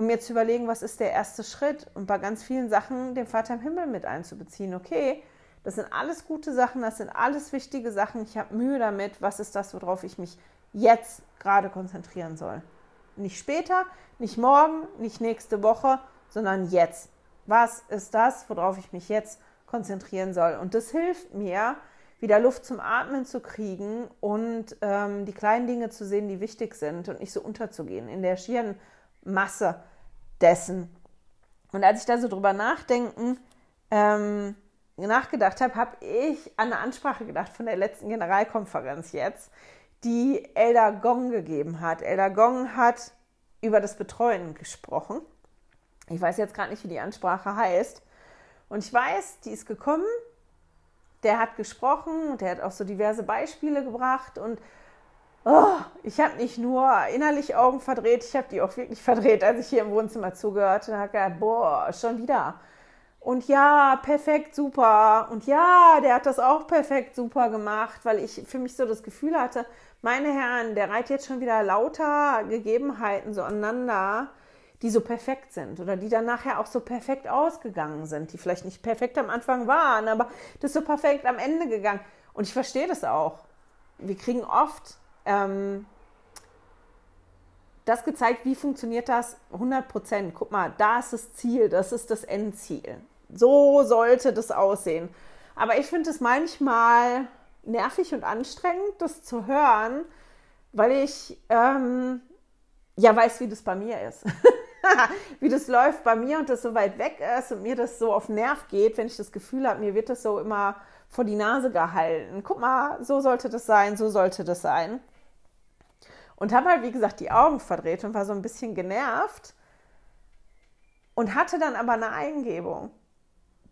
um mir zu überlegen, was ist der erste Schritt und bei ganz vielen Sachen den Vater im Himmel mit einzubeziehen. Okay, Das sind alles gute Sachen, das sind alles wichtige Sachen. Ich habe Mühe damit. Was ist das, worauf ich mich jetzt gerade konzentrieren soll? Nicht später, nicht morgen, nicht nächste Woche, sondern jetzt. Was ist das, worauf ich mich jetzt konzentrieren soll? Und das hilft mir, wieder Luft zum Atmen zu kriegen und ähm, die kleinen Dinge zu sehen, die wichtig sind und nicht so unterzugehen in der schieren Masse dessen. Und als ich da so drüber nachdenken, ähm, nachgedacht habe, habe ich an eine Ansprache gedacht von der letzten Generalkonferenz jetzt, die Elder Gong gegeben hat. Elder Gong hat über das Betreuen gesprochen. Ich weiß jetzt gerade nicht, wie die Ansprache heißt. Und ich weiß, die ist gekommen, der hat gesprochen und der hat auch so diverse Beispiele gebracht und oh, ich habe nicht nur innerlich Augen verdreht, ich habe die auch wirklich verdreht, als ich hier im Wohnzimmer zugehört und habe gedacht, boah, schon wieder. Und ja, perfekt, super. Und ja, der hat das auch perfekt, super gemacht, weil ich für mich so das Gefühl hatte, meine Herren, der reiht jetzt schon wieder lauter Gegebenheiten so aneinander, die so perfekt sind oder die dann nachher auch so perfekt ausgegangen sind, die vielleicht nicht perfekt am Anfang waren, aber das ist so perfekt am Ende gegangen. Und ich verstehe das auch. Wir kriegen oft ähm, das gezeigt, wie funktioniert das 100 Prozent. Guck mal, da ist das Ziel, das ist das Endziel. So sollte das aussehen. Aber ich finde es manchmal nervig und anstrengend, das zu hören, weil ich ähm, ja weiß, wie das bei mir ist. wie das läuft bei mir und das so weit weg ist und mir das so auf Nerv geht, wenn ich das Gefühl habe, mir wird das so immer vor die Nase gehalten. Guck mal, so sollte das sein, so sollte das sein. Und habe halt, wie gesagt, die Augen verdreht und war so ein bisschen genervt und hatte dann aber eine Eingebung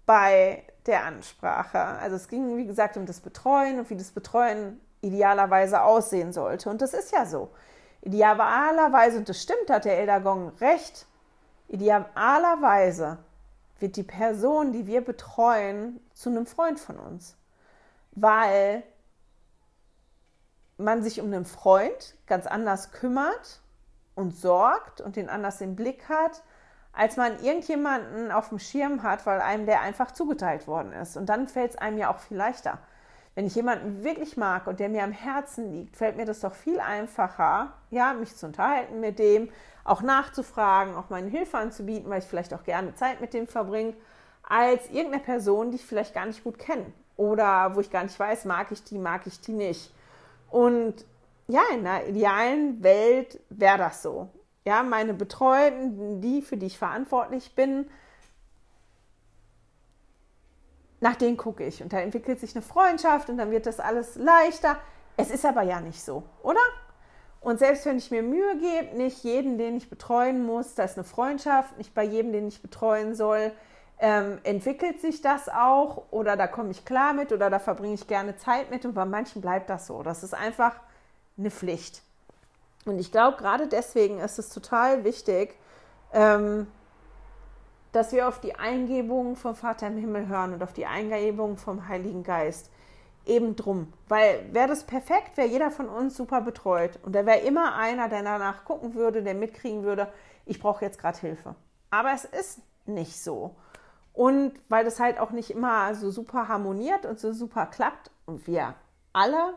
bei der Ansprache. Also es ging, wie gesagt, um das Betreuen und wie das Betreuen idealerweise aussehen sollte. Und das ist ja so. Idealerweise, und das stimmt, hat der Eldergong recht, idealerweise wird die Person, die wir betreuen, zu einem Freund von uns. Weil man sich um einen Freund ganz anders kümmert und sorgt und den anders im Blick hat, als man irgendjemanden auf dem Schirm hat, weil einem der einfach zugeteilt worden ist. Und dann fällt es einem ja auch viel leichter. Wenn ich jemanden wirklich mag und der mir am Herzen liegt, fällt mir das doch viel einfacher, ja, mich zu unterhalten mit dem, auch nachzufragen, auch meine Hilfe anzubieten, weil ich vielleicht auch gerne Zeit mit dem verbringe, als irgendeine Person, die ich vielleicht gar nicht gut kenne oder wo ich gar nicht weiß, mag ich die, mag ich die nicht. Und ja, in einer idealen Welt wäre das so. Ja, meine Betreuten, die, für die ich verantwortlich bin, nach denen gucke ich. Und da entwickelt sich eine Freundschaft und dann wird das alles leichter. Es ist aber ja nicht so, oder? Und selbst wenn ich mir Mühe gebe, nicht jeden, den ich betreuen muss, da ist eine Freundschaft, nicht bei jedem, den ich betreuen soll, ähm, entwickelt sich das auch oder da komme ich klar mit oder da verbringe ich gerne Zeit mit und bei manchen bleibt das so. Das ist einfach eine Pflicht. Und ich glaube, gerade deswegen ist es total wichtig, ähm, dass wir auf die Eingebung vom Vater im Himmel hören und auf die Eingebung vom Heiligen Geist. Eben drum. Weil wäre das perfekt, wäre jeder von uns super betreut. Und da wäre immer einer, der danach gucken würde, der mitkriegen würde, ich brauche jetzt gerade Hilfe. Aber es ist nicht so. Und weil das halt auch nicht immer so super harmoniert und so super klappt und wir alle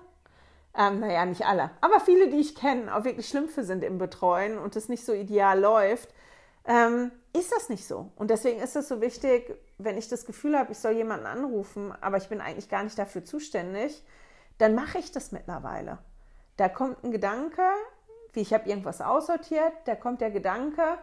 ähm, naja, nicht alle, aber viele, die ich kenne, auch wirklich Schlümpfe sind im Betreuen und es nicht so ideal läuft, ähm, ist das nicht so. Und deswegen ist es so wichtig, wenn ich das Gefühl habe, ich soll jemanden anrufen, aber ich bin eigentlich gar nicht dafür zuständig, dann mache ich das mittlerweile. Da kommt ein Gedanke, wie ich habe irgendwas aussortiert, da kommt der Gedanke,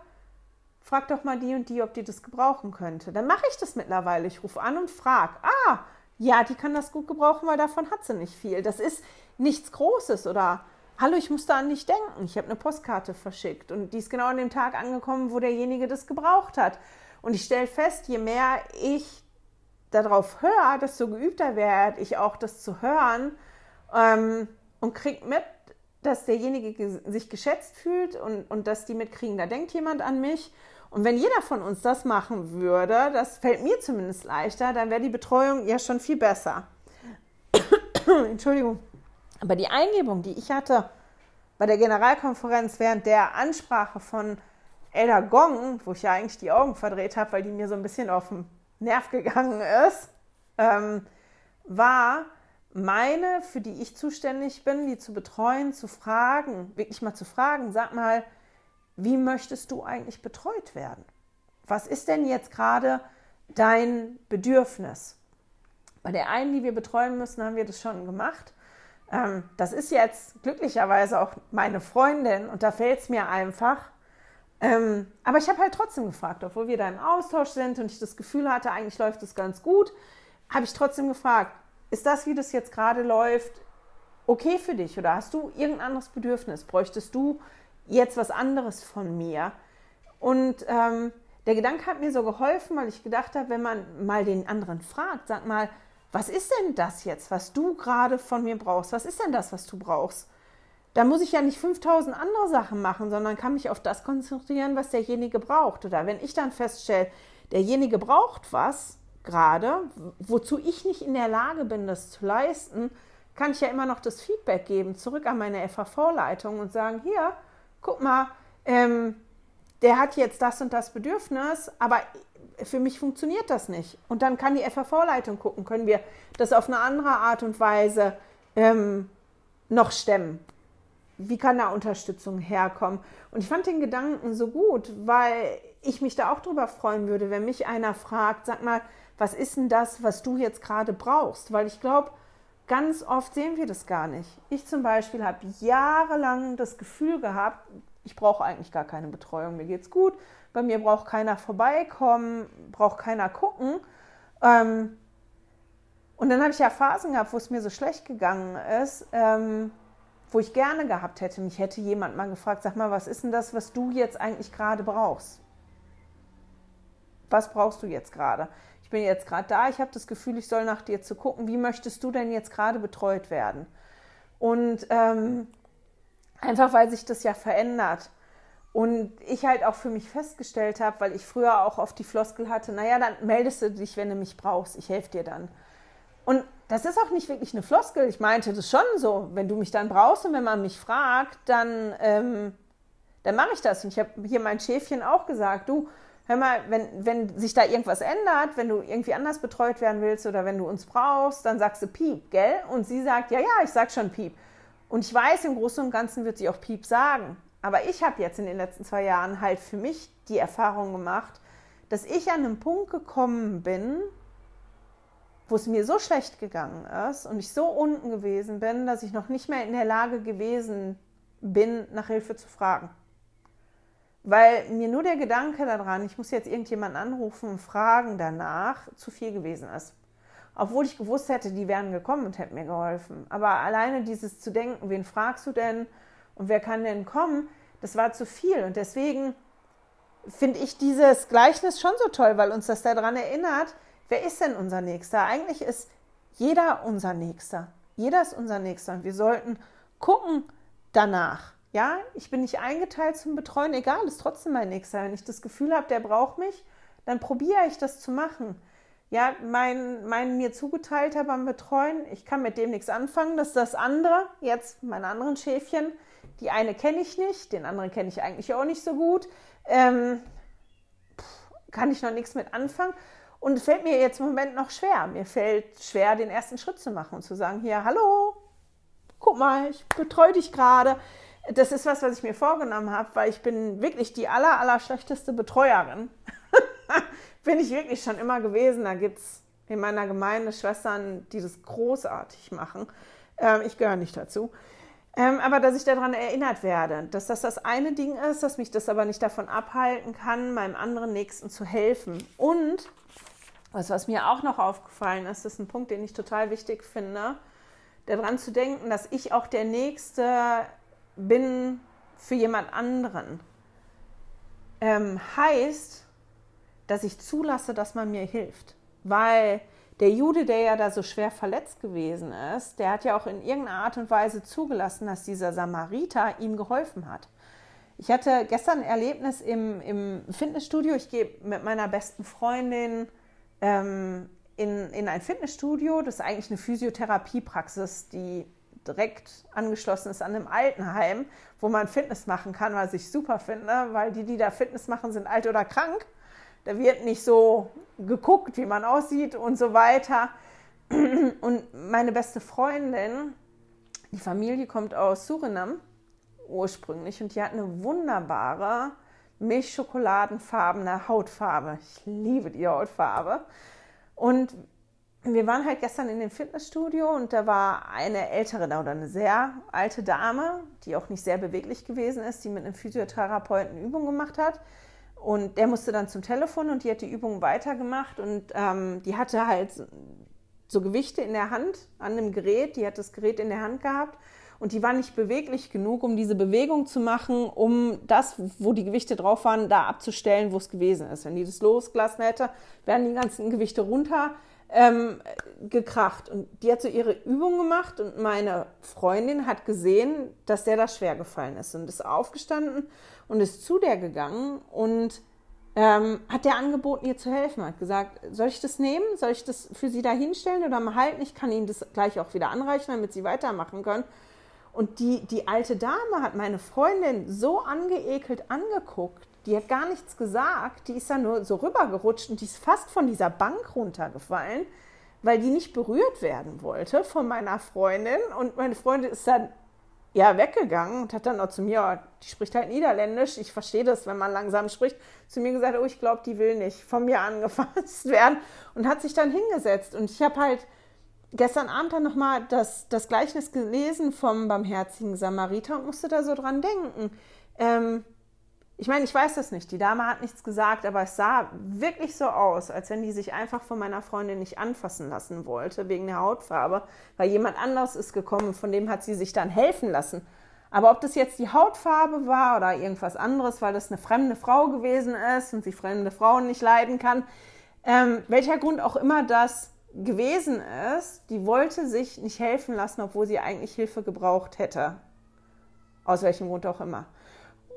frag doch mal die und die, ob die das gebrauchen könnte. Dann mache ich das mittlerweile. Ich rufe an und frage, ah, ja, die kann das gut gebrauchen, weil davon hat sie nicht viel. Das ist nichts Großes oder hallo, ich musste an dich denken. Ich habe eine Postkarte verschickt und die ist genau an dem Tag angekommen, wo derjenige das gebraucht hat. Und ich stelle fest, je mehr ich darauf höre, desto geübter werde ich auch, das zu hören ähm, und kriege mit, dass derjenige sich geschätzt fühlt und, und dass die mitkriegen, da denkt jemand an mich. Und wenn jeder von uns das machen würde, das fällt mir zumindest leichter, dann wäre die Betreuung ja schon viel besser. Entschuldigung. Aber die Eingebung, die ich hatte bei der Generalkonferenz während der Ansprache von Elder Gong, wo ich ja eigentlich die Augen verdreht habe, weil die mir so ein bisschen auf den Nerv gegangen ist, ähm, war, meine, für die ich zuständig bin, die zu betreuen, zu fragen, wirklich mal zu fragen, sag mal, wie möchtest du eigentlich betreut werden? Was ist denn jetzt gerade dein Bedürfnis? Bei der einen, die wir betreuen müssen, haben wir das schon gemacht. Ähm, das ist jetzt glücklicherweise auch meine Freundin und da fällt es mir einfach. Ähm, aber ich habe halt trotzdem gefragt, obwohl wir da im Austausch sind und ich das Gefühl hatte, eigentlich läuft es ganz gut, habe ich trotzdem gefragt, ist das, wie das jetzt gerade läuft, okay für dich oder hast du irgendein anderes Bedürfnis? Bräuchtest du jetzt was anderes von mir? Und ähm, der Gedanke hat mir so geholfen, weil ich gedacht habe, wenn man mal den anderen fragt, sag mal, was ist denn das jetzt, was du gerade von mir brauchst? Was ist denn das, was du brauchst? Da muss ich ja nicht 5000 andere Sachen machen, sondern kann mich auf das konzentrieren, was derjenige braucht. Oder wenn ich dann feststelle, derjenige braucht was, gerade, wozu ich nicht in der Lage bin, das zu leisten, kann ich ja immer noch das Feedback geben, zurück an meine FAV-Leitung und sagen, hier, guck mal, ähm, der hat jetzt das und das Bedürfnis, aber für mich funktioniert das nicht. Und dann kann die FAV-Leitung gucken, können wir das auf eine andere Art und Weise ähm, noch stemmen. Wie kann da Unterstützung herkommen? Und ich fand den Gedanken so gut, weil ich mich da auch drüber freuen würde, wenn mich einer fragt, sag mal, was ist denn das, was du jetzt gerade brauchst? Weil ich glaube, ganz oft sehen wir das gar nicht. Ich zum Beispiel habe jahrelang das Gefühl gehabt, ich brauche eigentlich gar keine Betreuung, mir geht's gut, bei mir braucht keiner vorbeikommen, braucht keiner gucken. Ähm, und dann habe ich ja Phasen gehabt, wo es mir so schlecht gegangen ist, ähm, wo ich gerne gehabt hätte, mich hätte jemand mal gefragt, sag mal, was ist denn das, was du jetzt eigentlich gerade brauchst? Was brauchst du jetzt gerade? Ich bin jetzt gerade da, ich habe das Gefühl, ich soll nach dir zu gucken, wie möchtest du denn jetzt gerade betreut werden? Und ähm, einfach weil sich das ja verändert. Und ich halt auch für mich festgestellt habe, weil ich früher auch oft die Floskel hatte, naja, dann meldest du dich, wenn du mich brauchst, ich helfe dir dann. Und das ist auch nicht wirklich eine Floskel. Ich meinte das schon so, wenn du mich dann brauchst und wenn man mich fragt, dann, ähm, dann mache ich das. Und ich habe hier mein Schäfchen auch gesagt, du, hör mal, wenn, wenn sich da irgendwas ändert, wenn du irgendwie anders betreut werden willst oder wenn du uns brauchst, dann sagst du Piep, gell? Und sie sagt, ja, ja, ich sag schon Piep. Und ich weiß, im Großen und Ganzen wird sie auch Piep sagen. Aber ich habe jetzt in den letzten zwei Jahren halt für mich die Erfahrung gemacht, dass ich an einem Punkt gekommen bin, wo es mir so schlecht gegangen ist und ich so unten gewesen bin, dass ich noch nicht mehr in der Lage gewesen bin, nach Hilfe zu fragen weil mir nur der Gedanke daran, ich muss jetzt irgendjemanden anrufen und fragen danach, zu viel gewesen ist. Obwohl ich gewusst hätte, die wären gekommen und hätten mir geholfen. Aber alleine dieses zu denken, wen fragst du denn und wer kann denn kommen, das war zu viel. Und deswegen finde ich dieses Gleichnis schon so toll, weil uns das daran erinnert, wer ist denn unser Nächster? Eigentlich ist jeder unser Nächster. Jeder ist unser Nächster. Und wir sollten gucken danach. Ja, ich bin nicht eingeteilt zum Betreuen, egal, ist trotzdem mein Nächster. Wenn ich das Gefühl habe, der braucht mich, dann probiere ich das zu machen. Ja, mein, mein mir zugeteilter beim Betreuen, ich kann mit dem nichts anfangen. Das ist das andere, jetzt meine anderen Schäfchen. Die eine kenne ich nicht, den anderen kenne ich eigentlich auch nicht so gut. Ähm, kann ich noch nichts mit anfangen. Und es fällt mir jetzt im Moment noch schwer. Mir fällt schwer, den ersten Schritt zu machen und zu sagen, hier, hallo, guck mal, ich betreue dich gerade das ist was, was ich mir vorgenommen habe, weil ich bin wirklich die aller, aller schlechteste Betreuerin. bin ich wirklich schon immer gewesen. Da gibt es in meiner Gemeinde Schwestern, die das großartig machen. Ähm, ich gehöre nicht dazu. Ähm, aber dass ich daran erinnert werde, dass das das eine Ding ist, dass mich das aber nicht davon abhalten kann, meinem anderen Nächsten zu helfen. Und was, was mir auch noch aufgefallen ist, ist ein Punkt, den ich total wichtig finde, daran zu denken, dass ich auch der Nächste bin für jemand anderen, ähm, heißt, dass ich zulasse, dass man mir hilft. Weil der Jude, der ja da so schwer verletzt gewesen ist, der hat ja auch in irgendeiner Art und Weise zugelassen, dass dieser Samariter ihm geholfen hat. Ich hatte gestern ein Erlebnis im, im Fitnessstudio. Ich gehe mit meiner besten Freundin ähm, in, in ein Fitnessstudio. Das ist eigentlich eine Physiotherapiepraxis, die direkt angeschlossen ist an einem Altenheim, wo man Fitness machen kann, was ich super finde, weil die, die da Fitness machen, sind alt oder krank. Da wird nicht so geguckt, wie man aussieht und so weiter. Und meine beste Freundin, die Familie kommt aus Surinam ursprünglich und die hat eine wunderbare milchschokoladenfarbene Hautfarbe. Ich liebe die Hautfarbe. Und wir waren halt gestern in dem Fitnessstudio und da war eine ältere oder eine sehr alte Dame, die auch nicht sehr beweglich gewesen ist, die mit einem Physiotherapeuten Übungen gemacht hat. Und der musste dann zum Telefon und die hat die Übungen weitergemacht und ähm, die hatte halt so Gewichte in der Hand an dem Gerät. Die hat das Gerät in der Hand gehabt und die war nicht beweglich genug, um diese Bewegung zu machen, um das, wo die Gewichte drauf waren, da abzustellen, wo es gewesen ist. Wenn die das losgelassen hätte, wären die ganzen Gewichte runter ähm, gekracht. Und die hat so ihre Übung gemacht und meine Freundin hat gesehen, dass der da schwer gefallen ist und ist aufgestanden und ist zu der gegangen und ähm, hat der angeboten, ihr zu helfen. Hat gesagt, soll ich das nehmen? Soll ich das für sie da hinstellen oder mal halten? Ich kann ihnen das gleich auch wieder anreichen, damit sie weitermachen können. Und die, die alte Dame hat meine Freundin so angeekelt angeguckt. Die hat gar nichts gesagt. Die ist dann nur so rübergerutscht und die ist fast von dieser Bank runtergefallen, weil die nicht berührt werden wollte von meiner Freundin. Und meine Freundin ist dann ja weggegangen und hat dann auch zu mir, die spricht halt Niederländisch, ich verstehe das, wenn man langsam spricht, zu mir gesagt, oh, ich glaube, die will nicht von mir angefasst werden und hat sich dann hingesetzt. Und ich habe halt gestern Abend dann nochmal das, das Gleichnis gelesen vom barmherzigen Samariter und musste da so dran denken. Ähm, ich meine, ich weiß das nicht. Die Dame hat nichts gesagt, aber es sah wirklich so aus, als wenn die sich einfach von meiner Freundin nicht anfassen lassen wollte, wegen der Hautfarbe, weil jemand anders ist gekommen, von dem hat sie sich dann helfen lassen. Aber ob das jetzt die Hautfarbe war oder irgendwas anderes, weil das eine fremde Frau gewesen ist und sie fremde Frauen nicht leiden kann, ähm, welcher Grund auch immer das gewesen ist, die wollte sich nicht helfen lassen, obwohl sie eigentlich Hilfe gebraucht hätte. Aus welchem Grund auch immer.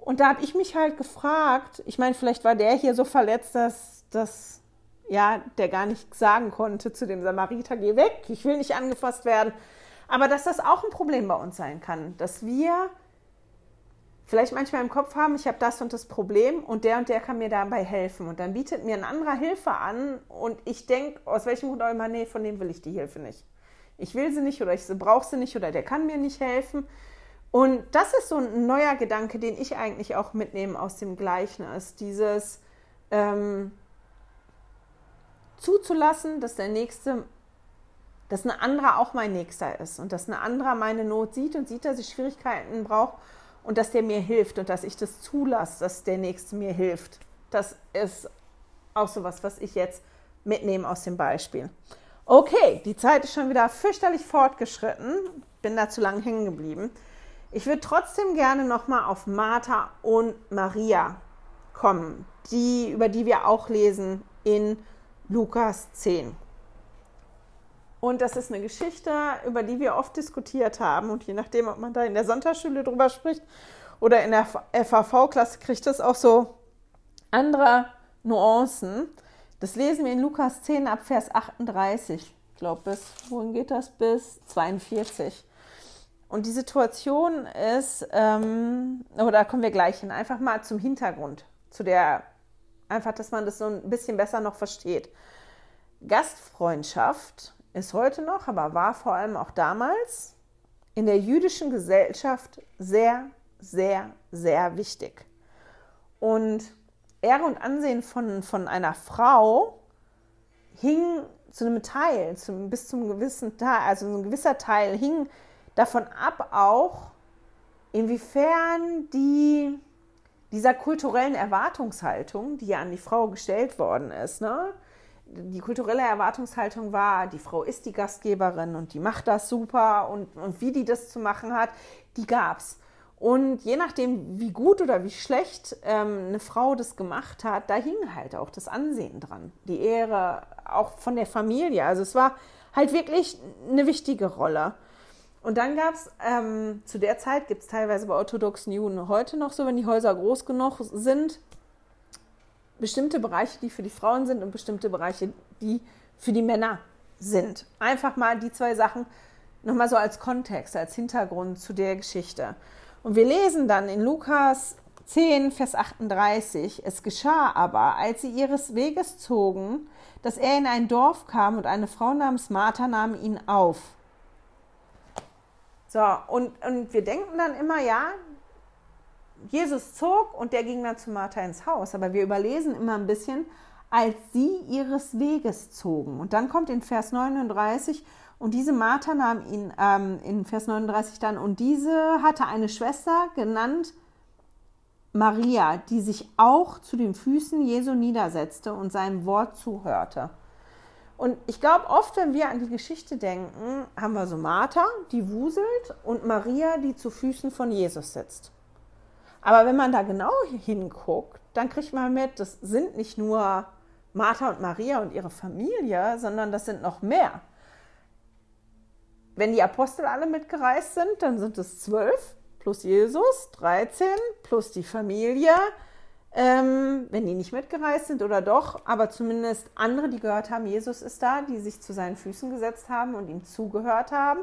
Und da habe ich mich halt gefragt, ich meine, vielleicht war der hier so verletzt, dass, dass ja, der gar nicht sagen konnte zu dem Samariter, geh weg, ich will nicht angefasst werden. Aber dass das auch ein Problem bei uns sein kann, dass wir vielleicht manchmal im Kopf haben, ich habe das und das Problem und der und der kann mir dabei helfen. Und dann bietet mir ein anderer Hilfe an und ich denke, aus welchem Grund auch immer, nee, von dem will ich die Hilfe nicht. Ich will sie nicht oder ich brauche sie nicht oder der kann mir nicht helfen. Und das ist so ein neuer Gedanke, den ich eigentlich auch mitnehme aus dem Gleichnis. Dieses ähm, zuzulassen, dass der Nächste, dass ein anderer auch mein Nächster ist und dass ein anderer meine Not sieht und sieht, dass ich Schwierigkeiten brauche und dass der mir hilft und dass ich das zulasse, dass der Nächste mir hilft. Das ist auch so was, was ich jetzt mitnehme aus dem Beispiel. Okay, die Zeit ist schon wieder fürchterlich fortgeschritten. Bin da zu lange hängen geblieben. Ich würde trotzdem gerne nochmal auf Martha und Maria kommen, die, über die wir auch lesen in Lukas 10. Und das ist eine Geschichte, über die wir oft diskutiert haben. Und je nachdem, ob man da in der Sonntagsschule drüber spricht oder in der FAV-Klasse, kriegt das auch so andere Nuancen. Das lesen wir in Lukas 10 ab Vers 38. Ich glaube, bis, wohin geht das? Bis 42. Und die Situation ist, ähm, oder da kommen wir gleich hin, einfach mal zum Hintergrund, zu der, einfach, dass man das so ein bisschen besser noch versteht. Gastfreundschaft ist heute noch, aber war vor allem auch damals in der jüdischen Gesellschaft sehr, sehr, sehr wichtig. Und Ehre und Ansehen von, von einer Frau hing zu einem Teil, zum, bis zum gewissen Teil, also ein gewisser Teil hing davon ab auch, inwiefern die, dieser kulturellen Erwartungshaltung, die ja an die Frau gestellt worden ist, ne, die kulturelle Erwartungshaltung war, die Frau ist die Gastgeberin und die macht das super und, und wie die das zu machen hat, die gab es. Und je nachdem, wie gut oder wie schlecht ähm, eine Frau das gemacht hat, da hing halt auch das Ansehen dran. Die Ehre auch von der Familie. Also es war halt wirklich eine wichtige Rolle. Und dann gab es, ähm, zu der Zeit gibt es teilweise bei orthodoxen Juden heute noch so, wenn die Häuser groß genug sind, bestimmte Bereiche, die für die Frauen sind und bestimmte Bereiche, die für die Männer sind. Einfach mal die zwei Sachen nochmal so als Kontext, als Hintergrund zu der Geschichte. Und wir lesen dann in Lukas 10, Vers 38, es geschah aber, als sie ihres Weges zogen, dass er in ein Dorf kam und eine Frau namens Martha nahm ihn auf. So, und, und wir denken dann immer, ja, Jesus zog und der ging dann zu Martha ins Haus. Aber wir überlesen immer ein bisschen, als sie ihres Weges zogen. Und dann kommt in Vers 39, und diese Martha nahm ihn ähm, in Vers 39 dann, und diese hatte eine Schwester genannt Maria, die sich auch zu den Füßen Jesu niedersetzte und seinem Wort zuhörte. Und ich glaube, oft, wenn wir an die Geschichte denken, haben wir so Martha, die wuselt, und Maria, die zu Füßen von Jesus sitzt. Aber wenn man da genau hinguckt, dann kriegt man mit, das sind nicht nur Martha und Maria und ihre Familie, sondern das sind noch mehr. Wenn die Apostel alle mitgereist sind, dann sind es zwölf plus Jesus, 13 plus die Familie. Ähm, wenn die nicht mitgereist sind oder doch, aber zumindest andere, die gehört haben, Jesus ist da, die sich zu seinen Füßen gesetzt haben und ihm zugehört haben.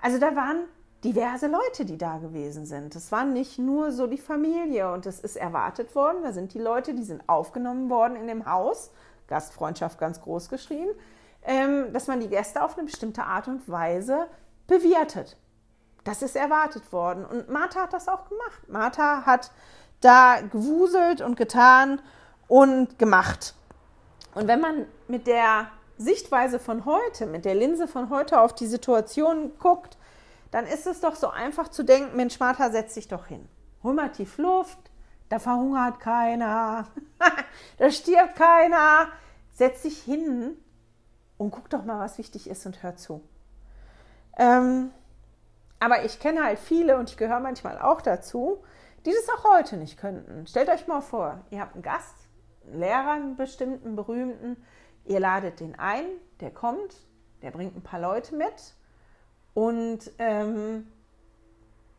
Also da waren diverse Leute, die da gewesen sind. Es war nicht nur so die Familie und es ist erwartet worden. Da sind die Leute, die sind aufgenommen worden in dem Haus, Gastfreundschaft ganz groß geschrieben, ähm, dass man die Gäste auf eine bestimmte Art und Weise bewirtet. Das ist erwartet worden. Und Martha hat das auch gemacht. Martha hat da gewuselt und getan und gemacht. Und wenn man mit der Sichtweise von heute, mit der Linse von heute auf die Situation guckt, dann ist es doch so einfach zu denken, Mensch, Martha, setz dich doch hin. Hol mal tief Luft, da verhungert keiner, da stirbt keiner. Setz dich hin und guck doch mal, was wichtig ist und hör zu. Ähm, aber ich kenne halt viele und ich gehöre manchmal auch dazu, die das auch heute nicht könnten. Stellt euch mal vor, ihr habt einen Gast, einen Lehrer, einen bestimmten, berühmten, ihr ladet den ein, der kommt, der bringt ein paar Leute mit und ähm,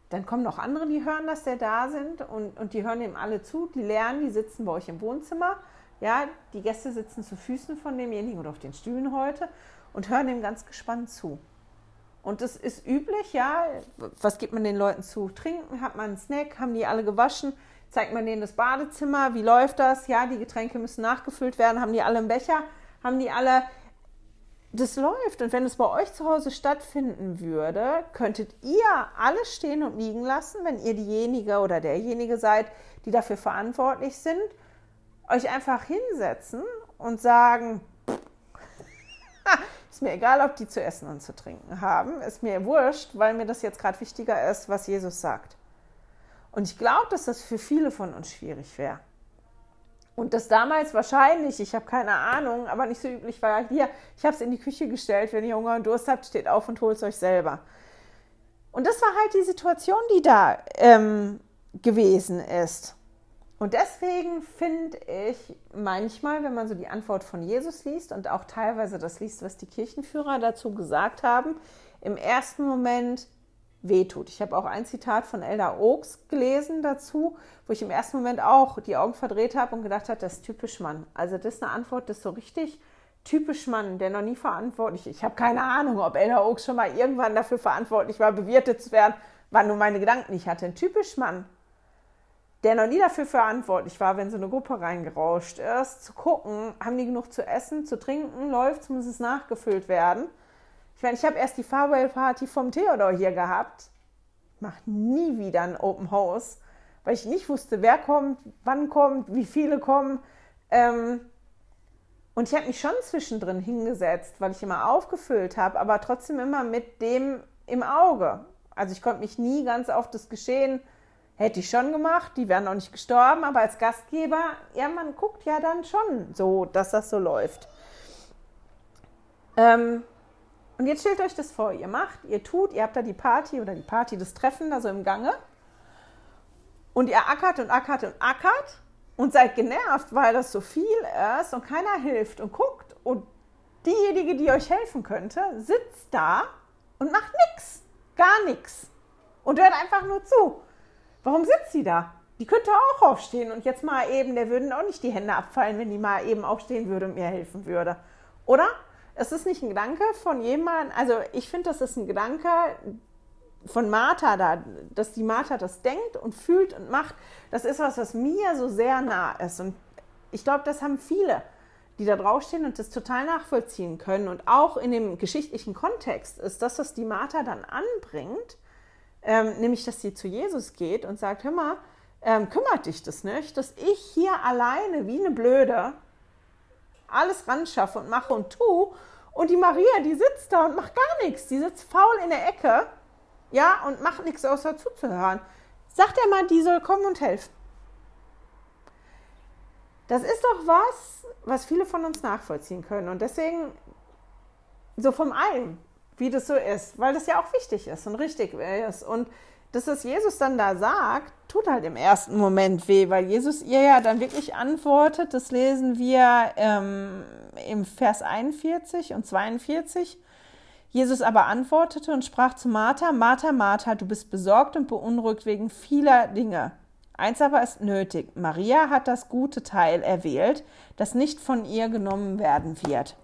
dann kommen noch andere, die hören, dass der da sind und, und die hören ihm alle zu, die lernen, die sitzen bei euch im Wohnzimmer. Ja, die Gäste sitzen zu Füßen von demjenigen oder auf den Stühlen heute und hören dem ganz gespannt zu. Und das ist üblich, ja. Was gibt man den Leuten zu trinken? Hat man einen Snack? Haben die alle gewaschen? Zeigt man denen das Badezimmer? Wie läuft das? Ja, die Getränke müssen nachgefüllt werden. Haben die alle einen Becher? Haben die alle das läuft. Und wenn es bei euch zu Hause stattfinden würde, könntet ihr alles stehen und liegen lassen, wenn ihr diejenige oder derjenige seid, die dafür verantwortlich sind, euch einfach hinsetzen und sagen, ist mir egal, ob die zu essen und zu trinken haben, ist mir wurscht, weil mir das jetzt gerade wichtiger ist, was Jesus sagt. Und ich glaube, dass das für viele von uns schwierig wäre. Und das damals wahrscheinlich, ich habe keine Ahnung, aber nicht so üblich war, hier, ich habe es in die Küche gestellt, wenn ihr Hunger und Durst habt, steht auf und holt es euch selber. Und das war halt die Situation, die da ähm, gewesen ist. Und deswegen finde ich manchmal, wenn man so die Antwort von Jesus liest und auch teilweise das liest, was die Kirchenführer dazu gesagt haben, im ersten Moment wehtut. Ich habe auch ein Zitat von Elda Oaks gelesen dazu, wo ich im ersten Moment auch die Augen verdreht habe und gedacht habe, das ist typisch Mann. Also das ist eine Antwort, das ist so richtig typisch Mann, der noch nie verantwortlich ist. Ich habe keine Ahnung, ob Elda Oaks schon mal irgendwann dafür verantwortlich war, bewirtet zu werden, wann nur meine Gedanken nicht hatte. Ein typisch Mann, der noch nie dafür verantwortlich war, wenn so eine Gruppe reingerauscht ist, zu gucken, haben die genug zu essen, zu trinken, läuft, muss es nachgefüllt werden ich meine, ich habe erst die Farewell Party vom Theodor hier gehabt. Ich mache nie wieder ein Open House, weil ich nicht wusste, wer kommt, wann kommt, wie viele kommen. Ähm, und ich habe mich schon zwischendrin hingesetzt, weil ich immer aufgefüllt habe, aber trotzdem immer mit dem im Auge. Also ich konnte mich nie ganz auf das Geschehen, hätte ich schon gemacht, die wären noch nicht gestorben, aber als Gastgeber, ja, man guckt ja dann schon so, dass das so läuft. Ähm, und jetzt stellt euch das vor, ihr macht, ihr tut, ihr habt da die Party oder die Party, das Treffen da so im Gange und ihr ackert und ackert und ackert und seid genervt, weil das so viel ist und keiner hilft und guckt und diejenige, die euch helfen könnte, sitzt da und macht nichts, gar nichts und hört einfach nur zu. Warum sitzt sie da? Die könnte auch aufstehen und jetzt mal eben, der würden auch nicht die Hände abfallen, wenn die mal eben aufstehen würde und mir helfen würde. Oder? es ist nicht ein Gedanke von jemandem, also ich finde, das ist ein Gedanke von Martha da, dass die Martha das denkt und fühlt und macht. Das ist was, was mir so sehr nah ist. Und ich glaube, das haben viele, die da draufstehen und das total nachvollziehen können. Und auch in dem geschichtlichen Kontext ist das, was die Martha dann anbringt, ähm, nämlich, dass sie zu Jesus geht und sagt, hör mal, ähm, kümmert dich das nicht, dass ich hier alleine wie eine Blöde alles ran schaffe und mache und tue. Und die Maria, die sitzt da und macht gar nichts. Die sitzt faul in der Ecke, ja, und macht nichts außer zuzuhören. Sagt er mal, die soll kommen und helfen. Das ist doch was, was viele von uns nachvollziehen können. Und deswegen so vom Allen, wie das so ist, weil das ja auch wichtig ist und richtig ist. Und dass das Jesus dann da sagt, tut halt im ersten Moment weh, weil Jesus ihr ja dann wirklich antwortet. Das lesen wir ähm, im Vers 41 und 42. Jesus aber antwortete und sprach zu Martha, Martha, Martha, du bist besorgt und beunruhigt wegen vieler Dinge. Eins aber ist nötig. Maria hat das gute Teil erwählt, das nicht von ihr genommen werden wird.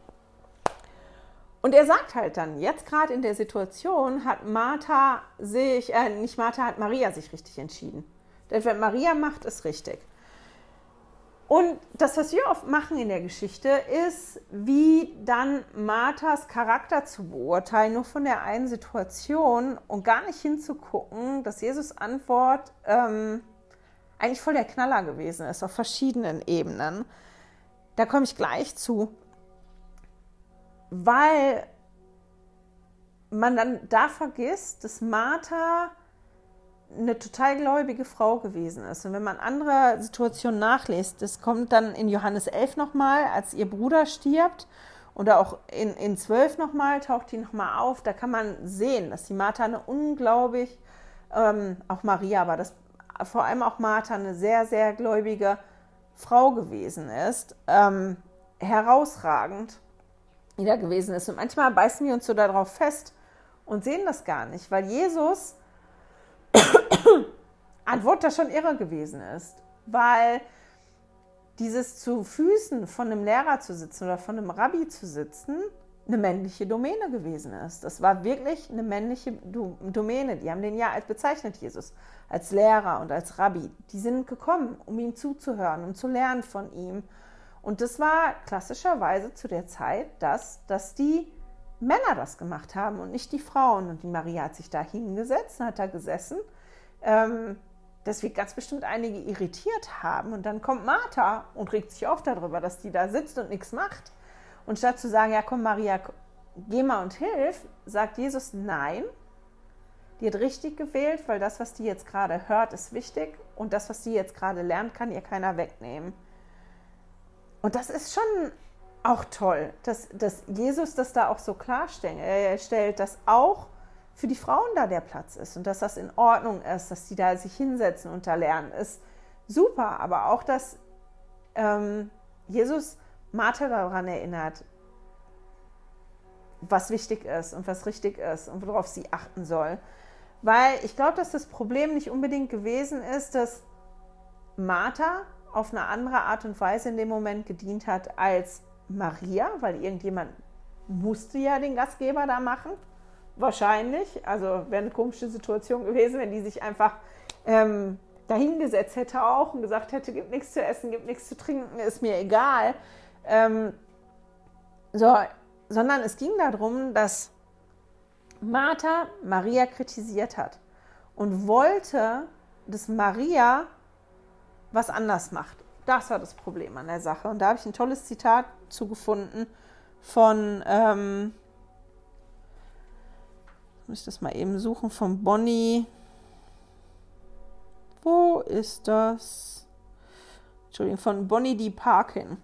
Und er sagt halt dann, jetzt gerade in der Situation hat Martha sich, äh, nicht Martha, hat Maria sich richtig entschieden. Denn wenn Maria macht, ist richtig. Und das, was wir oft machen in der Geschichte, ist, wie dann Marthas Charakter zu beurteilen, nur von der einen Situation und gar nicht hinzugucken, dass Jesus Antwort ähm, eigentlich voll der Knaller gewesen ist, auf verschiedenen Ebenen. Da komme ich gleich zu weil man dann da vergisst, dass Martha eine total gläubige Frau gewesen ist. Und wenn man andere Situationen nachliest, das kommt dann in Johannes 11 nochmal, als ihr Bruder stirbt, oder auch in, in 12 nochmal, taucht die nochmal auf, da kann man sehen, dass die Martha eine unglaublich, ähm, auch Maria, aber das, vor allem auch Martha eine sehr, sehr gläubige Frau gewesen ist. Ähm, herausragend wieder gewesen ist. Und manchmal beißen wir uns so darauf fest und sehen das gar nicht, weil Jesus an Wort da schon irre gewesen ist. Weil dieses zu Füßen von einem Lehrer zu sitzen oder von einem Rabbi zu sitzen, eine männliche Domäne gewesen ist. Das war wirklich eine männliche Domäne. Die haben den ja als bezeichnet, Jesus, als Lehrer und als Rabbi. Die sind gekommen, um ihm zuzuhören, um zu lernen von ihm. Und das war klassischerweise zu der Zeit, dass, dass die Männer das gemacht haben und nicht die Frauen. Und die Maria hat sich da hingesetzt und hat da gesessen. Ähm, das wird ganz bestimmt einige irritiert haben. Und dann kommt Martha und regt sich auf darüber, dass die da sitzt und nichts macht. Und statt zu sagen, ja komm Maria, geh mal und hilf, sagt Jesus, nein, die hat richtig gewählt, weil das, was die jetzt gerade hört, ist wichtig. Und das, was sie jetzt gerade lernt, kann ihr keiner wegnehmen. Und das ist schon auch toll, dass, dass Jesus das da auch so klarstellt. Stellt, dass auch für die Frauen da der Platz ist und dass das in Ordnung ist, dass die da sich hinsetzen und da lernen, ist super. Aber auch, dass ähm, Jesus Martha daran erinnert, was wichtig ist und was richtig ist und worauf sie achten soll. Weil ich glaube, dass das Problem nicht unbedingt gewesen ist, dass Martha auf eine andere Art und Weise in dem Moment gedient hat als Maria, weil irgendjemand musste ja den Gastgeber da machen. Wahrscheinlich. Also wäre eine komische Situation gewesen, wenn die sich einfach ähm, dahingesetzt hätte auch und gesagt hätte, gibt nichts zu essen, gibt nichts zu trinken, ist mir egal. Ähm, so, sondern es ging darum, dass Martha Maria kritisiert hat und wollte, dass Maria was anders macht. Das war das Problem an der Sache. Und da habe ich ein tolles Zitat zugefunden von, ähm, muss ich das mal eben suchen, von Bonnie. Wo ist das? Entschuldigung, von Bonnie D. Parkin.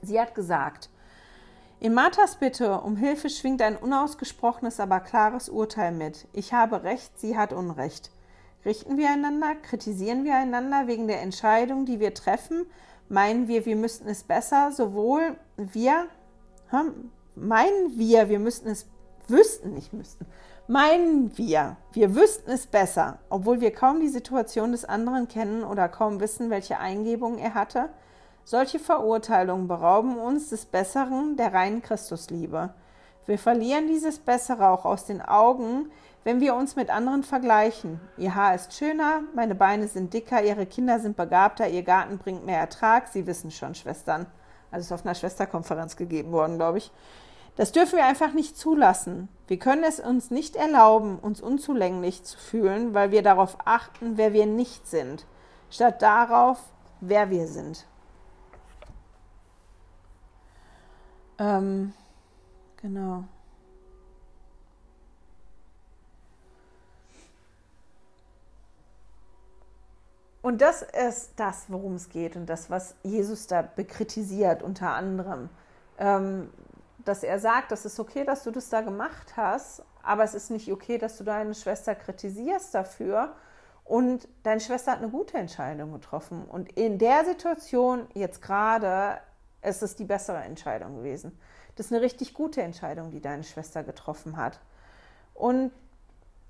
Sie hat gesagt, in Marthas Bitte um Hilfe schwingt ein unausgesprochenes, aber klares Urteil mit. Ich habe Recht, sie hat Unrecht. Richten wir einander? Kritisieren wir einander wegen der Entscheidung, die wir treffen? Meinen wir, wir müssten es besser? Sowohl wir, meinen wir, wir müssten es, wüssten, nicht müssten, meinen wir, wir wüssten es besser, obwohl wir kaum die Situation des anderen kennen oder kaum wissen, welche Eingebungen er hatte? Solche Verurteilungen berauben uns des Besseren der reinen Christusliebe. Wir verlieren dieses Bessere auch aus den Augen, wenn wir uns mit anderen vergleichen, ihr Haar ist schöner, meine Beine sind dicker, ihre Kinder sind begabter, ihr Garten bringt mehr Ertrag, Sie wissen schon, Schwestern, Also ist auf einer Schwesterkonferenz gegeben worden, glaube ich. Das dürfen wir einfach nicht zulassen. Wir können es uns nicht erlauben, uns unzulänglich zu fühlen, weil wir darauf achten, wer wir nicht sind, statt darauf, wer wir sind. Ähm, genau. Und das ist das, worum es geht und das, was Jesus da bekritisiert, unter anderem. Ähm, dass er sagt, das ist okay, dass du das da gemacht hast, aber es ist nicht okay, dass du deine Schwester kritisierst dafür. Und deine Schwester hat eine gute Entscheidung getroffen. Und in der Situation jetzt gerade ist es die bessere Entscheidung gewesen. Das ist eine richtig gute Entscheidung, die deine Schwester getroffen hat. Und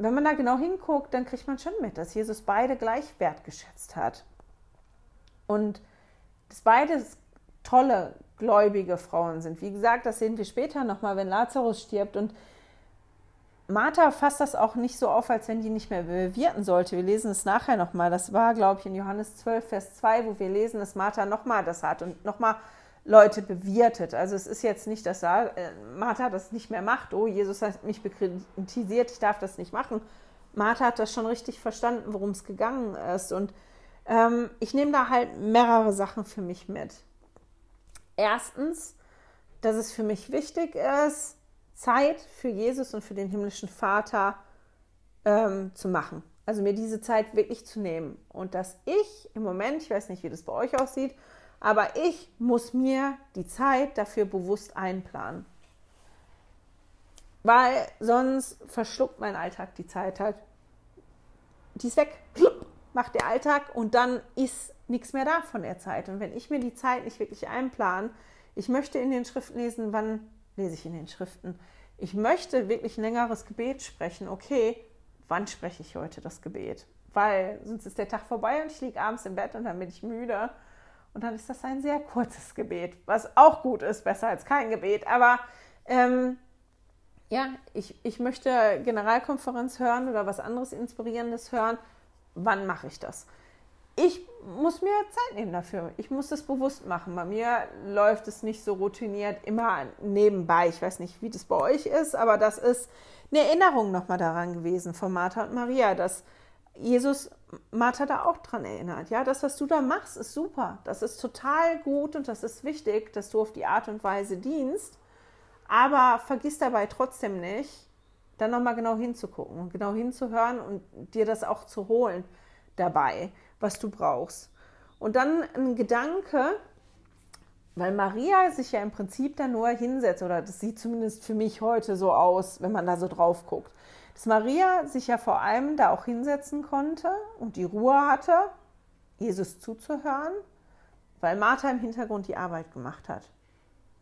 wenn man da genau hinguckt, dann kriegt man schon mit, dass Jesus beide gleich wertgeschätzt hat. Und dass beide tolle, gläubige Frauen sind. Wie gesagt, das sehen wir später nochmal, wenn Lazarus stirbt. Und Martha fasst das auch nicht so auf, als wenn die nicht mehr bewirten sollte. Wir lesen es nachher nochmal. Das war, glaube ich, in Johannes 12, Vers 2, wo wir lesen, dass Martha nochmal das hat und nochmal Leute bewirtet. Also es ist jetzt nicht, dass äh, Martha das nicht mehr macht. Oh, Jesus hat mich bekritisiert, ich darf das nicht machen. Martha hat das schon richtig verstanden, worum es gegangen ist. Und ähm, ich nehme da halt mehrere Sachen für mich mit. Erstens, dass es für mich wichtig ist, Zeit für Jesus und für den himmlischen Vater ähm, zu machen. Also mir diese Zeit wirklich zu nehmen. Und dass ich im Moment, ich weiß nicht, wie das bei euch aussieht, aber ich muss mir die Zeit dafür bewusst einplanen. Weil sonst verschluckt mein Alltag die Zeit halt. Die ist weg. Macht der Alltag und dann ist nichts mehr da von der Zeit. Und wenn ich mir die Zeit nicht wirklich einplanen, ich möchte in den Schriften lesen, wann lese ich in den Schriften? Ich möchte wirklich ein längeres Gebet sprechen. Okay, wann spreche ich heute das Gebet? Weil sonst ist der Tag vorbei und ich liege abends im Bett und dann bin ich müde. Und dann ist das ein sehr kurzes Gebet, was auch gut ist, besser als kein Gebet. Aber ähm, ja, ich, ich möchte Generalkonferenz hören oder was anderes Inspirierendes hören. Wann mache ich das? ich muss mir Zeit nehmen dafür. Ich muss das bewusst machen. Bei mir läuft es nicht so routiniert immer nebenbei. Ich weiß nicht, wie das bei euch ist, aber das ist eine Erinnerung nochmal daran gewesen von Martha und Maria, dass Jesus Martha da auch dran erinnert. Ja, das, was du da machst, ist super. Das ist total gut und das ist wichtig, dass du auf die Art und Weise dienst. Aber vergiss dabei trotzdem nicht, dann nochmal genau hinzugucken und genau hinzuhören und dir das auch zu holen dabei was du brauchst. Und dann ein Gedanke, weil Maria sich ja im Prinzip da nur hinsetzt, oder das sieht zumindest für mich heute so aus, wenn man da so drauf guckt, dass Maria sich ja vor allem da auch hinsetzen konnte und die Ruhe hatte, Jesus zuzuhören, weil Martha im Hintergrund die Arbeit gemacht hat.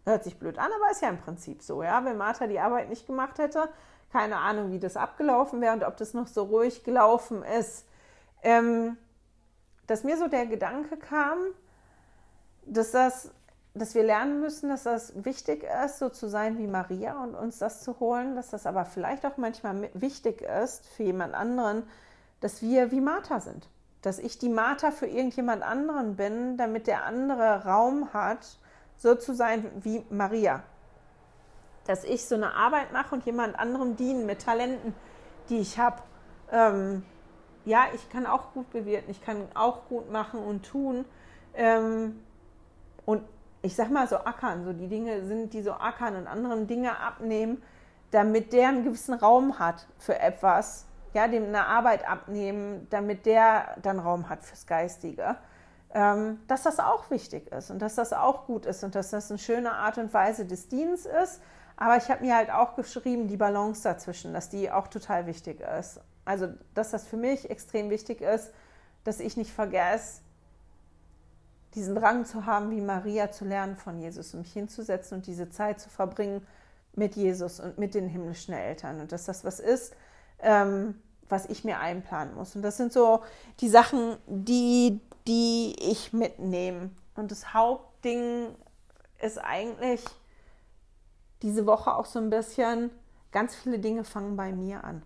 Hört sich blöd an, aber ist ja im Prinzip so, ja. Wenn Martha die Arbeit nicht gemacht hätte, keine Ahnung, wie das abgelaufen wäre und ob das noch so ruhig gelaufen ist. Ähm, dass mir so der Gedanke kam, dass das dass wir lernen müssen, dass das wichtig ist, so zu sein wie Maria und uns das zu holen, dass das aber vielleicht auch manchmal wichtig ist für jemand anderen, dass wir wie Martha sind. Dass ich die Martha für irgendjemand anderen bin, damit der andere Raum hat, so zu sein wie Maria. Dass ich so eine Arbeit mache und jemand anderem dienen mit Talenten, die ich habe. Ähm, ja, ich kann auch gut bewirten, ich kann auch gut machen und tun. Ähm, und ich sag mal so ackern, so die Dinge sind, die so ackern und anderen Dinge abnehmen, damit der einen gewissen Raum hat für etwas, ja, dem eine Arbeit abnehmen, damit der dann Raum hat fürs Geistige. Ähm, dass das auch wichtig ist und dass das auch gut ist und dass das eine schöne Art und Weise des Dienstes ist. Aber ich habe mir halt auch geschrieben, die Balance dazwischen, dass die auch total wichtig ist. Also, dass das für mich extrem wichtig ist, dass ich nicht vergesse, diesen Drang zu haben, wie Maria zu lernen von Jesus und mich hinzusetzen und diese Zeit zu verbringen mit Jesus und mit den himmlischen Eltern. Und dass das was ist, ähm, was ich mir einplanen muss. Und das sind so die Sachen, die, die ich mitnehme. Und das Hauptding ist eigentlich diese Woche auch so ein bisschen, ganz viele Dinge fangen bei mir an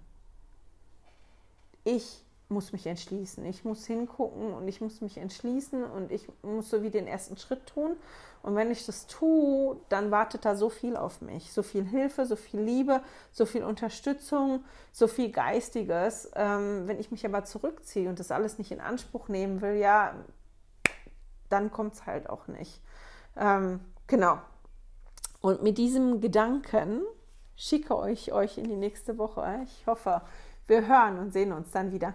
ich muss mich entschließen. Ich muss hingucken und ich muss mich entschließen und ich muss so wie den ersten Schritt tun. Und wenn ich das tue, dann wartet da so viel auf mich. So viel Hilfe, so viel Liebe, so viel Unterstützung, so viel Geistiges. Ähm, wenn ich mich aber zurückziehe und das alles nicht in Anspruch nehmen will, ja, dann kommt es halt auch nicht. Ähm, genau. Und mit diesem Gedanken schicke ich euch in die nächste Woche. Ich hoffe, wir hören und sehen uns dann wieder.